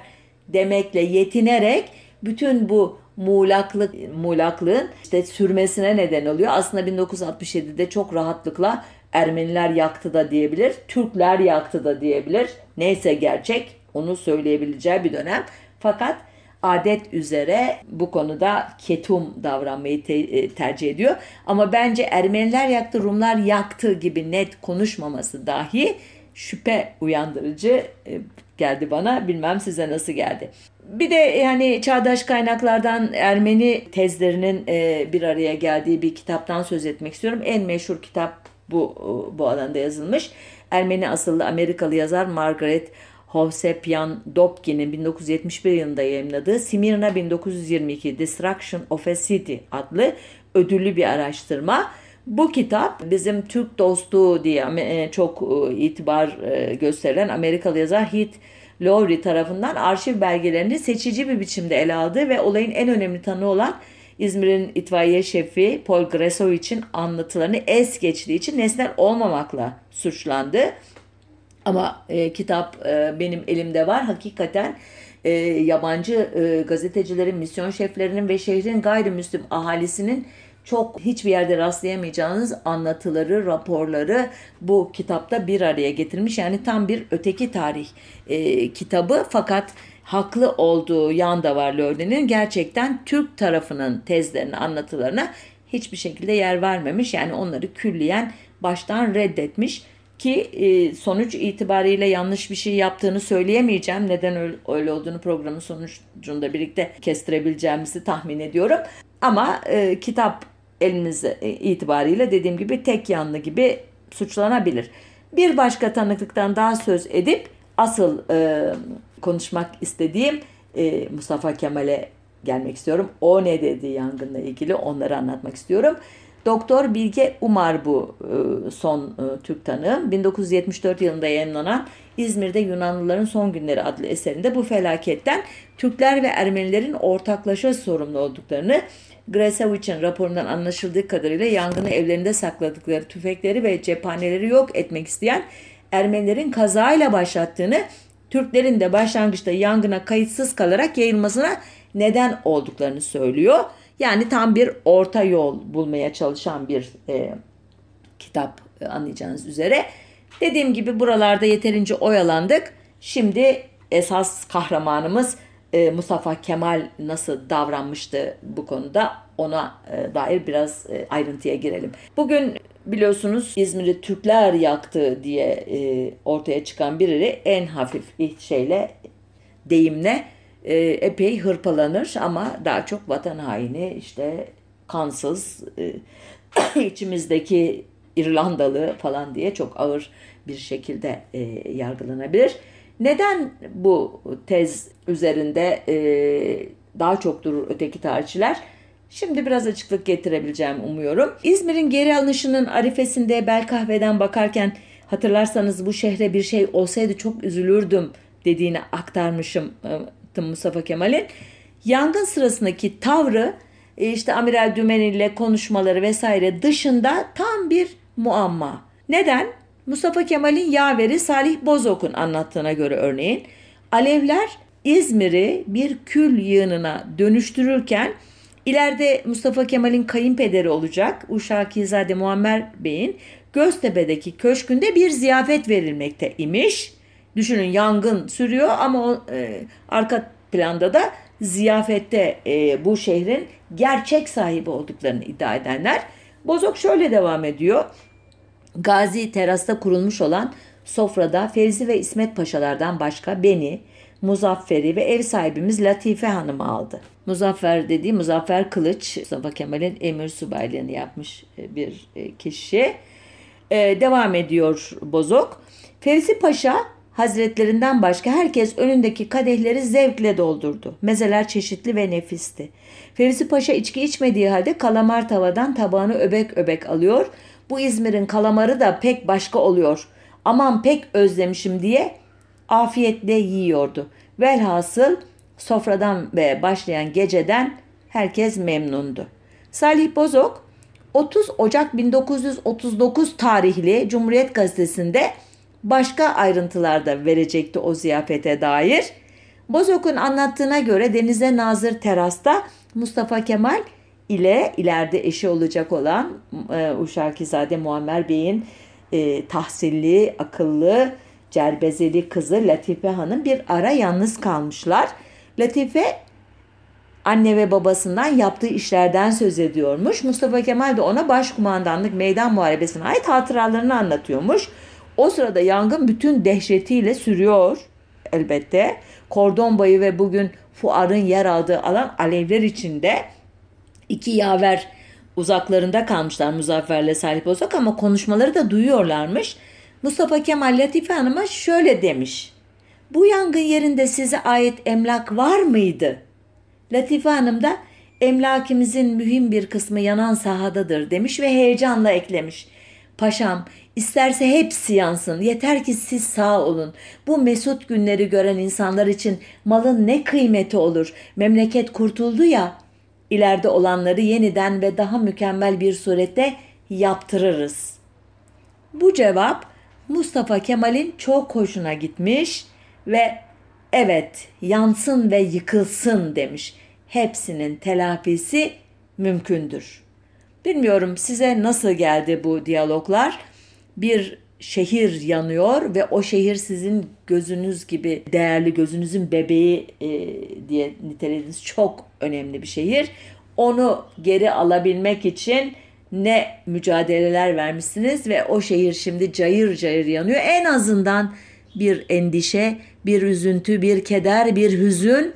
demekle yetinerek bütün bu muğlaklık, muğlaklığın işte sürmesine neden oluyor. Aslında 1967'de çok rahatlıkla Ermeniler yaktı da diyebilir, Türkler yaktı da diyebilir. Neyse gerçek onu söyleyebileceği bir dönem. Fakat adet üzere bu konuda ketum davranmayı te- e, tercih ediyor. Ama bence Ermeniler yaktı, Rumlar yaktı gibi net konuşmaması dahi şüphe uyandırıcı e, geldi bana. Bilmem size nasıl geldi. Bir de yani çağdaş kaynaklardan Ermeni tezlerinin e, bir araya geldiği bir kitaptan söz etmek istiyorum. En meşhur kitap bu bu alanda yazılmış. Ermeni asıllı Amerikalı yazar Margaret Hovsepyan Dobkin'in 1971 yılında yayınladığı Simirna 1922 Destruction of a City adlı ödüllü bir araştırma. Bu kitap bizim Türk dostu diye e, çok e, itibar e, gösterilen Amerikalı yazar Heath Lowry tarafından arşiv belgelerini seçici bir biçimde ele aldı ve olayın en önemli tanığı olan İzmir'in itfaiye şefi Paul Greso için anlatılarını es geçtiği için nesnel olmamakla suçlandı. Ama e, kitap e, benim elimde var. Hakikaten e, yabancı e, gazetecilerin, misyon şeflerinin ve şehrin gayrimüslim ahalisinin çok hiçbir yerde rastlayamayacağınız anlatıları, raporları bu kitapta bir araya getirmiş. Yani tam bir öteki tarih e, kitabı fakat haklı olduğu yan da var Lörden'in. Gerçekten Türk tarafının tezlerini, anlatılarına hiçbir şekilde yer vermemiş. Yani onları külliyen baştan reddetmiş ki e, sonuç itibariyle yanlış bir şey yaptığını söyleyemeyeceğim. Neden öyle, olduğunu programın sonucunda birlikte kestirebileceğimizi tahmin ediyorum. Ama e, kitap elimiz e, itibariyle dediğim gibi tek yanlı gibi suçlanabilir. Bir başka tanıklıktan daha söz edip asıl konuşmak istediğim Mustafa Kemal'e gelmek istiyorum. O ne dedi yangınla ilgili onları anlatmak istiyorum. Doktor Bilge Umar bu e, son e, Türk tanığı. 1974 yılında yayınlanan İzmir'de Yunanlıların Son Günleri adlı eserinde bu felaketten Türkler ve Ermenilerin ortaklaşa sorumlu olduklarını Gresavic'in raporundan anlaşıldığı kadarıyla yangını evlerinde sakladıkları tüfekleri ve cephaneleri yok etmek isteyen Ermenilerin kazayla başlattığını, Türklerin de başlangıçta yangına kayıtsız kalarak yayılmasına neden olduklarını söylüyor. Yani tam bir orta yol bulmaya çalışan bir e, kitap e, anlayacağınız üzere. Dediğim gibi buralarda yeterince oyalandık. Şimdi esas kahramanımız e, Mustafa Kemal nasıl davranmıştı bu konuda ona e, dair biraz e, ayrıntıya girelim. Bugün biliyorsunuz İzmir'i Türkler yaktı diye e, ortaya çıkan biri en hafif şeyle deyimle e, epey hırpalanır ama daha çok vatan haini işte kansız e, içimizdeki İrlandalı falan diye çok ağır bir şekilde e, yargılanabilir. Neden bu tez üzerinde daha çok durur öteki tarihçiler? Şimdi biraz açıklık getirebileceğim umuyorum. İzmir'in geri alınışının arifesinde Belkahve'den bakarken hatırlarsanız bu şehre bir şey olsaydı çok üzülürdüm dediğini aktarmışım e, Mustafa Kemal'in. Yangın sırasındaki tavrı e, işte Amiral Dümen ile konuşmaları vesaire dışında tam bir muamma. Neden? Mustafa Kemal'in yaveri Salih Bozok'un anlattığına göre örneğin Alevler İzmir'i bir kül yığınına dönüştürürken ileride Mustafa Kemal'in kayınpederi olacak Uşakizade Muammer Bey'in Göztepe'deki köşkünde bir ziyafet verilmekte imiş. Düşünün yangın sürüyor ama o, e, arka planda da ziyafette e, bu şehrin gerçek sahibi olduklarını iddia edenler. Bozok şöyle devam ediyor. Gazi terasta kurulmuş olan sofrada Fevzi ve İsmet Paşalardan başka beni, Muzaffer'i ve ev sahibimiz Latife Hanım'ı aldı. Muzaffer dediği Muzaffer Kılıç, Mustafa Kemal'in emir subaylığını yapmış e, bir e, kişi. Ee, devam ediyor Bozok. Fevzi Paşa Hazretlerinden başka herkes önündeki kadehleri zevkle doldurdu. Mezeler çeşitli ve nefisti. Fevzi Paşa içki içmediği halde kalamar tavadan tabağını öbek öbek alıyor. Bu İzmir'in kalamarı da pek başka oluyor. Aman pek özlemişim diye afiyetle yiyordu. Velhasıl sofradan ve başlayan geceden herkes memnundu. Salih Bozok 30 Ocak 1939 tarihli Cumhuriyet Gazetesi'nde başka ayrıntılar da verecekti o ziyafete dair. Bozok'un anlattığına göre denize nazır terasta Mustafa Kemal ile ileride eşi olacak olan e, Uşakizade Muammer Bey'in e, tahsilli, akıllı, cerbezeli kızı Latife Hanım bir ara yalnız kalmışlar. Latife anne ve babasından yaptığı işlerden söz ediyormuş. Mustafa Kemal de ona başkumandanlık meydan muharebesine ait hatıralarını anlatıyormuş. O sırada yangın bütün dehşetiyle sürüyor elbette. Kordon bayı ve bugün fuarın yer aldığı alan alevler içinde iki yaver uzaklarında kalmışlar Muzaffer'le Salih Bozok ama konuşmaları da duyuyorlarmış. Mustafa Kemal Latife Hanım'a şöyle demiş. Bu yangın yerinde size ait emlak var mıydı? Latife Hanım da emlakimizin mühim bir kısmı yanan sahadadır demiş ve heyecanla eklemiş. Paşam isterse hepsi yansın yeter ki siz sağ olun. Bu mesut günleri gören insanlar için malın ne kıymeti olur. Memleket kurtuldu ya ileride olanları yeniden ve daha mükemmel bir surette yaptırırız. Bu cevap Mustafa Kemal'in çok hoşuna gitmiş ve evet yansın ve yıkılsın demiş. Hepsinin telafisi mümkündür. Bilmiyorum size nasıl geldi bu diyaloglar? Bir şehir yanıyor ve o şehir sizin gözünüz gibi değerli gözünüzün bebeği e, diye nitelediğiniz çok önemli bir şehir. Onu geri alabilmek için ne mücadeleler vermişsiniz ve o şehir şimdi cayır cayır yanıyor. En azından bir endişe, bir üzüntü, bir keder, bir hüzün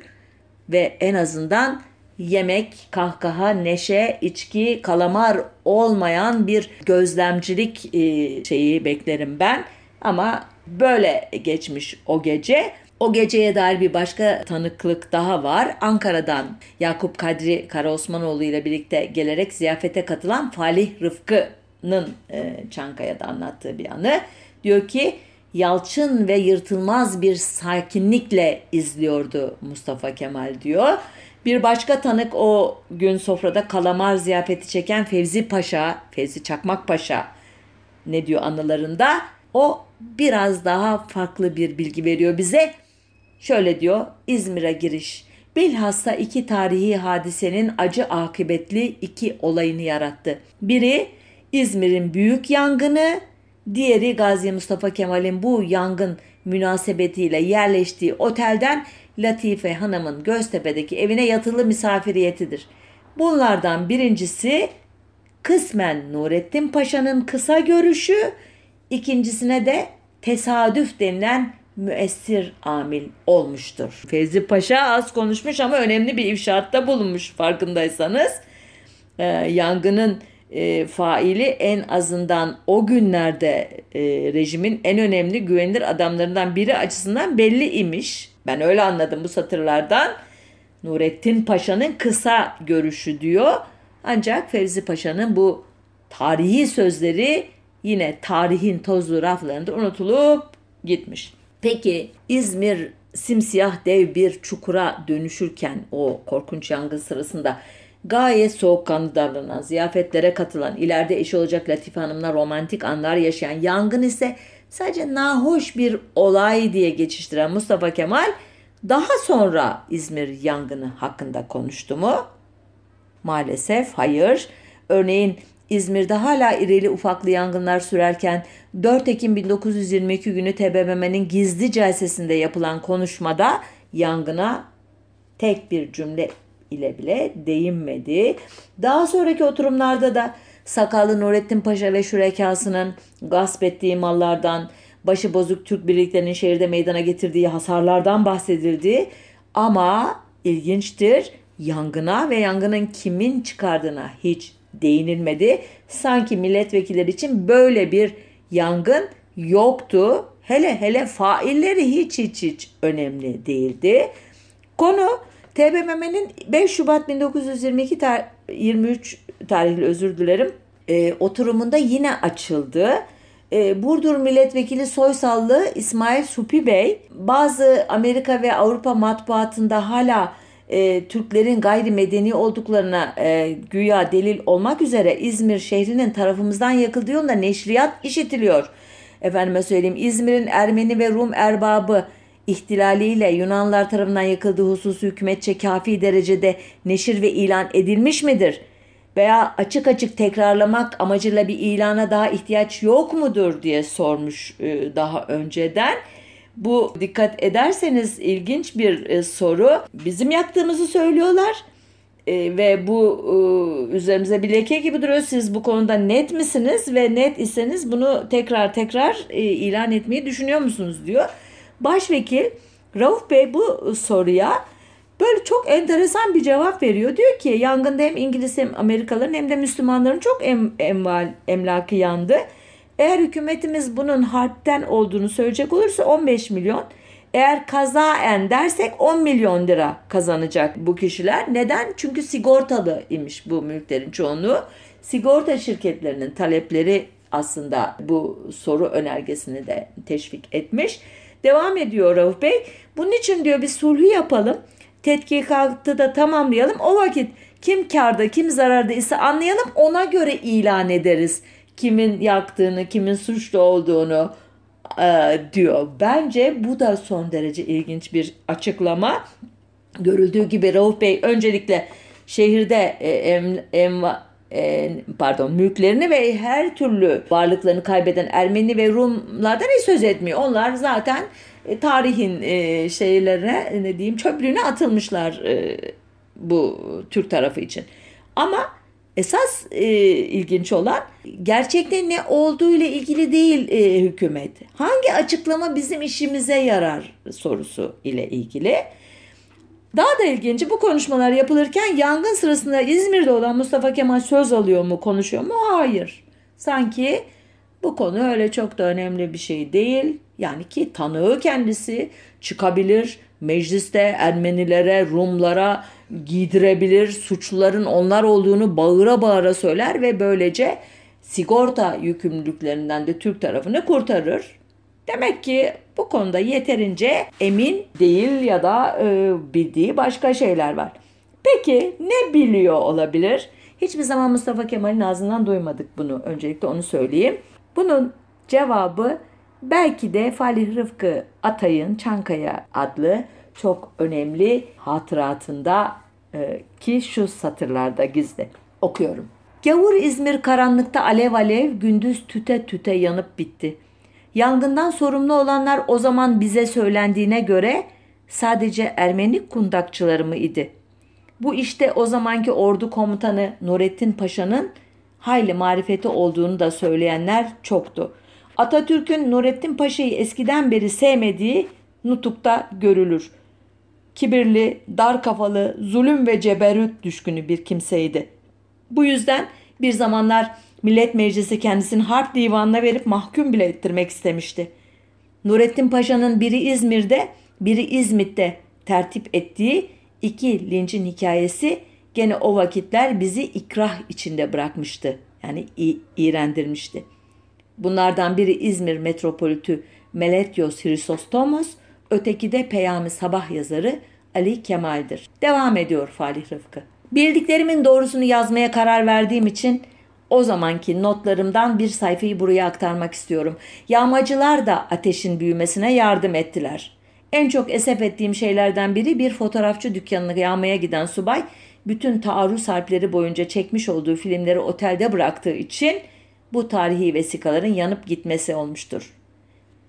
ve en azından yemek, kahkaha, neşe, içki, kalamar olmayan bir gözlemcilik e, şeyi beklerim ben. Ama böyle geçmiş o gece. O geceye dair bir başka tanıklık daha var. Ankara'dan Yakup Kadri Karaosmanoğlu ile birlikte gelerek ziyafete katılan Falih Rıfkı'nın e, Çankaya'da anlattığı bir anı. Diyor ki yalçın ve yırtılmaz bir sakinlikle izliyordu Mustafa Kemal diyor. Bir başka tanık o gün sofrada kalamar ziyafeti çeken Fevzi Paşa, Fevzi Çakmak Paşa ne diyor anılarında? O biraz daha farklı bir bilgi veriyor bize. Şöyle diyor İzmir'e giriş. Bilhassa iki tarihi hadisenin acı akıbetli iki olayını yarattı. Biri İzmir'in büyük yangını, diğeri Gazi Mustafa Kemal'in bu yangın münasebetiyle yerleştiği otelden Latife Hanım'ın Göztepe'deki evine yatılı misafiriyetidir. Bunlardan birincisi kısmen Nurettin Paşa'nın kısa görüşü, ikincisine de tesadüf denilen müessir amil olmuştur. Fevzi Paşa az konuşmuş ama önemli bir ifşaatta bulunmuş farkındaysanız. Ee, yangının e, faili en azından o günlerde e, rejimin en önemli güvenilir adamlarından biri açısından belli imiş. Ben öyle anladım bu satırlardan. Nurettin Paşa'nın kısa görüşü diyor. Ancak Fevzi Paşa'nın bu tarihi sözleri yine tarihin tozlu raflarında unutulup gitmiş. Peki İzmir simsiyah dev bir çukura dönüşürken o korkunç yangın sırasında gayet soğukkanlı davranan, ziyafetlere katılan, ileride eşi olacak Latife Hanım'la romantik anlar yaşayan, yangın ise sadece nahoş bir olay diye geçiştiren Mustafa Kemal daha sonra İzmir yangını hakkında konuştu mu? Maalesef hayır. Örneğin İzmir'de hala irili ufaklı yangınlar sürerken 4 Ekim 1922 günü TBMM'nin gizli celsesinde yapılan konuşmada yangına tek bir cümle ile bile değinmedi. Daha sonraki oturumlarda da Sakallı Nurettin Paşa ve şürekasının gasp ettiği mallardan, başı bozuk Türk birliklerinin şehirde meydana getirdiği hasarlardan bahsedildi. Ama ilginçtir yangına ve yangının kimin çıkardığına hiç değinilmedi. Sanki milletvekilleri için böyle bir yangın yoktu. Hele hele failleri hiç hiç hiç önemli değildi. Konu TBMM'nin 5 Şubat 1922 tar 23 tarihli özür dilerim e, oturumunda yine açıldı. E, Burdur Milletvekili Soysallı İsmail Supi Bey bazı Amerika ve Avrupa matbuatında hala e, Türklerin gayrimedeni olduklarına e, güya delil olmak üzere İzmir şehrinin tarafımızdan yakıldığı yolunda neşriyat işitiliyor. Efendime söyleyeyim İzmir'in Ermeni ve Rum erbabı ihtilaliyle Yunanlar tarafından yakıldığı hususu hükümetçe kafi derecede neşir ve ilan edilmiş midir? Veya açık açık tekrarlamak amacıyla bir ilana daha ihtiyaç yok mudur diye sormuş e, daha önceden. Bu dikkat ederseniz ilginç bir e, soru. Bizim yaktığımızı söylüyorlar. E, ve bu e, üzerimize bir leke gibi duruyor. Siz bu konuda net misiniz ve net iseniz bunu tekrar tekrar e, ilan etmeyi düşünüyor musunuz diyor. Başvekil Rauf Bey bu soruya böyle çok enteresan bir cevap veriyor. Diyor ki yangında hem İngiliz hem Amerikalıların hem de Müslümanların çok em, emval, emlakı yandı. Eğer hükümetimiz bunun harpten olduğunu söyleyecek olursa 15 milyon. Eğer kazaen dersek 10 milyon lira kazanacak bu kişiler. Neden? Çünkü sigortalı imiş bu mülklerin çoğunluğu. Sigorta şirketlerinin talepleri aslında bu soru önergesini de teşvik etmiş. Devam ediyor Rauf Bey. Bunun için diyor bir sulhu yapalım. Tetkikatı da tamamlayalım. O vakit kim karda kim zararda ise anlayalım ona göre ilan ederiz. Kimin yaktığını, kimin suçlu olduğunu e, diyor. Bence bu da son derece ilginç bir açıklama. Görüldüğü gibi Rauf Bey öncelikle şehirde e, em, em, e, pardon mülklerini ve her türlü varlıklarını kaybeden Ermeni ve Rumlardan hiç söz etmiyor. Onlar zaten e, tarihin e, şeylerine ne diyeyim çöplüğüne atılmışlar e, bu Türk tarafı için. Ama esas e, ilginç olan gerçekte ne olduğu ile ilgili değil hükümet. Hangi açıklama bizim işimize yarar sorusu ile ilgili. Daha da ilginci bu konuşmalar yapılırken yangın sırasında İzmir'de olan Mustafa Kemal söz alıyor mu, konuşuyor mu? Hayır. Sanki bu konu öyle çok da önemli bir şey değil. Yani ki tanığı kendisi çıkabilir, mecliste Ermenilere, Rumlara giydirebilir, suçluların onlar olduğunu bağıra bağıra söyler ve böylece sigorta yükümlülüklerinden de Türk tarafını kurtarır. Demek ki bu konuda yeterince emin değil ya da e, bildiği başka şeyler var. Peki ne biliyor olabilir? Hiçbir zaman Mustafa Kemal'in ağzından duymadık bunu. Öncelikle onu söyleyeyim. Bunun cevabı belki de Falih Rıfkı Atay'ın Çankaya adlı çok önemli hatıratında e, ki şu satırlarda gizli. Okuyorum. Gavur İzmir karanlıkta alev alev gündüz tüte tüte yanıp bitti. Yangından sorumlu olanlar o zaman bize söylendiğine göre sadece Ermeni kundakçıları mı idi? Bu işte o zamanki ordu komutanı Nurettin Paşa'nın hayli marifeti olduğunu da söyleyenler çoktu. Atatürk'ün Nurettin Paşa'yı eskiden beri sevmediği nutukta görülür. Kibirli, dar kafalı, zulüm ve ceberrüt düşkünü bir kimseydi. Bu yüzden Bir zamanlar Millet Meclisi kendisini harp divanına verip mahkum bile ettirmek istemişti. Nurettin Paşa'nın biri İzmir'de, biri İzmit'te tertip ettiği iki lincin hikayesi gene o vakitler bizi ikrah içinde bırakmıştı. Yani iğrendirmişti. Bunlardan biri İzmir metropolitü Meletios Hristostomos, öteki de Peyami Sabah yazarı Ali Kemal'dir. Devam ediyor Falih Rıfkı. Bildiklerimin doğrusunu yazmaya karar verdiğim için o zamanki notlarımdan bir sayfayı buraya aktarmak istiyorum. Yağmacılar da ateşin büyümesine yardım ettiler. En çok esef ettiğim şeylerden biri bir fotoğrafçı dükkanını yağmaya giden subay bütün taarruz harpleri boyunca çekmiş olduğu filmleri otelde bıraktığı için bu tarihi vesikaların yanıp gitmesi olmuştur.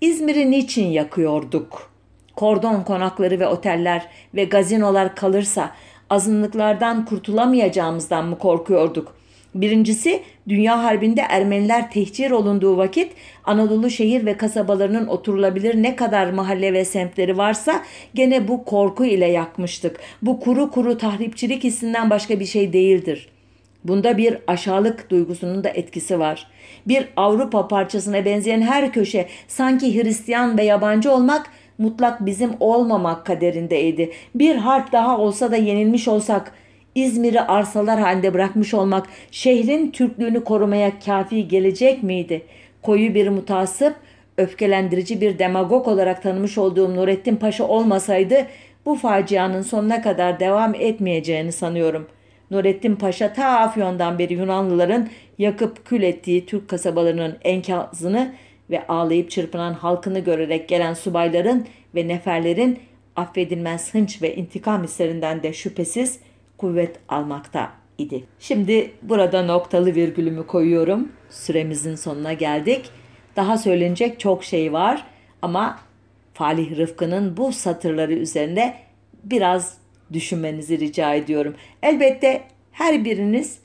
İzmir'i niçin yakıyorduk? Kordon konakları ve oteller ve gazinolar kalırsa azınlıklardan kurtulamayacağımızdan mı korkuyorduk? Birincisi Dünya Harbi'nde Ermeniler tehcir olunduğu vakit Anadolu şehir ve kasabalarının oturulabilir ne kadar mahalle ve semtleri varsa gene bu korku ile yakmıştık. Bu kuru kuru tahripçilik hissinden başka bir şey değildir. Bunda bir aşağılık duygusunun da etkisi var. Bir Avrupa parçasına benzeyen her köşe sanki Hristiyan ve yabancı olmak mutlak bizim olmamak kaderindeydi. Bir harp daha olsa da yenilmiş olsak İzmir'i arsalar halinde bırakmış olmak şehrin Türklüğünü korumaya kafi gelecek miydi? Koyu bir mutasip, öfkelendirici bir demagog olarak tanımış olduğum Nurettin Paşa olmasaydı bu facianın sonuna kadar devam etmeyeceğini sanıyorum. Nurettin Paşa ta Afyon'dan beri Yunanlıların yakıp kül ettiği Türk kasabalarının enkazını ve ağlayıp çırpınan halkını görerek gelen subayların ve neferlerin affedilmez hınç ve intikam hislerinden de şüphesiz kuvvet almakta idi. Şimdi burada noktalı virgülümü koyuyorum. Süremizin sonuna geldik. Daha söylenecek çok şey var ama Falih Rıfkı'nın bu satırları üzerinde biraz düşünmenizi rica ediyorum. Elbette her biriniz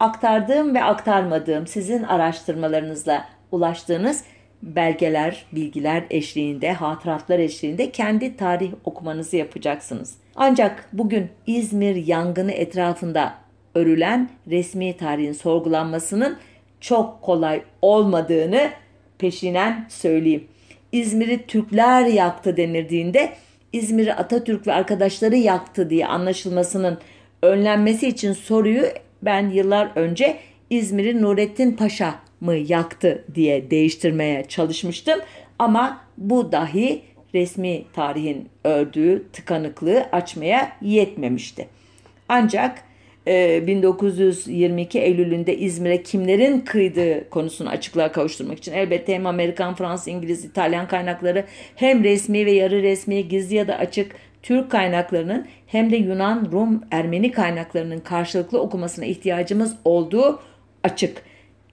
aktardığım ve aktarmadığım sizin araştırmalarınızla ulaştığınız belgeler, bilgiler eşliğinde, hatıratlar eşliğinde kendi tarih okumanızı yapacaksınız. Ancak bugün İzmir yangını etrafında örülen resmi tarihin sorgulanmasının çok kolay olmadığını peşinen söyleyeyim. İzmir'i Türkler yaktı denildiğinde İzmir'i Atatürk ve arkadaşları yaktı diye anlaşılmasının önlenmesi için soruyu ben yıllar önce İzmir'i Nurettin Paşa mı yaktı diye değiştirmeye çalışmıştım. Ama bu dahi resmi tarihin ördüğü tıkanıklığı açmaya yetmemişti. Ancak 1922 e, Eylül'ünde İzmir'e kimlerin kıydığı konusunu açıklığa kavuşturmak için elbette hem Amerikan, Fransız, İngiliz, İtalyan kaynakları hem resmi ve yarı resmi, gizli ya da açık Türk kaynaklarının hem de Yunan, Rum, Ermeni kaynaklarının karşılıklı okumasına ihtiyacımız olduğu açık.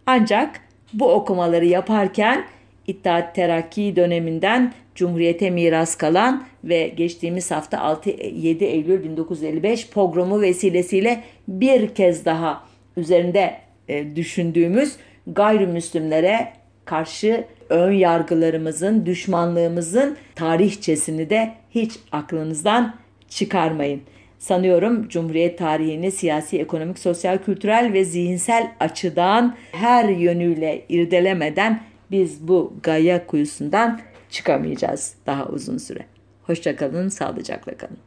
Ancak bu okumaları yaparken İttihat Terakki döneminden Cumhuriyete miras kalan ve geçtiğimiz hafta 6-7 Eylül 1955 pogromu vesilesiyle bir kez daha üzerinde e, düşündüğümüz gayrimüslimlere karşı ön yargılarımızın, düşmanlığımızın tarihçesini de hiç aklınızdan çıkarmayın. Sanıyorum Cumhuriyet tarihini siyasi, ekonomik, sosyal, kültürel ve zihinsel açıdan her yönüyle irdelemeden biz bu gaya kuyusundan çıkamayacağız daha uzun süre. Hoşçakalın, sağlıcakla kalın.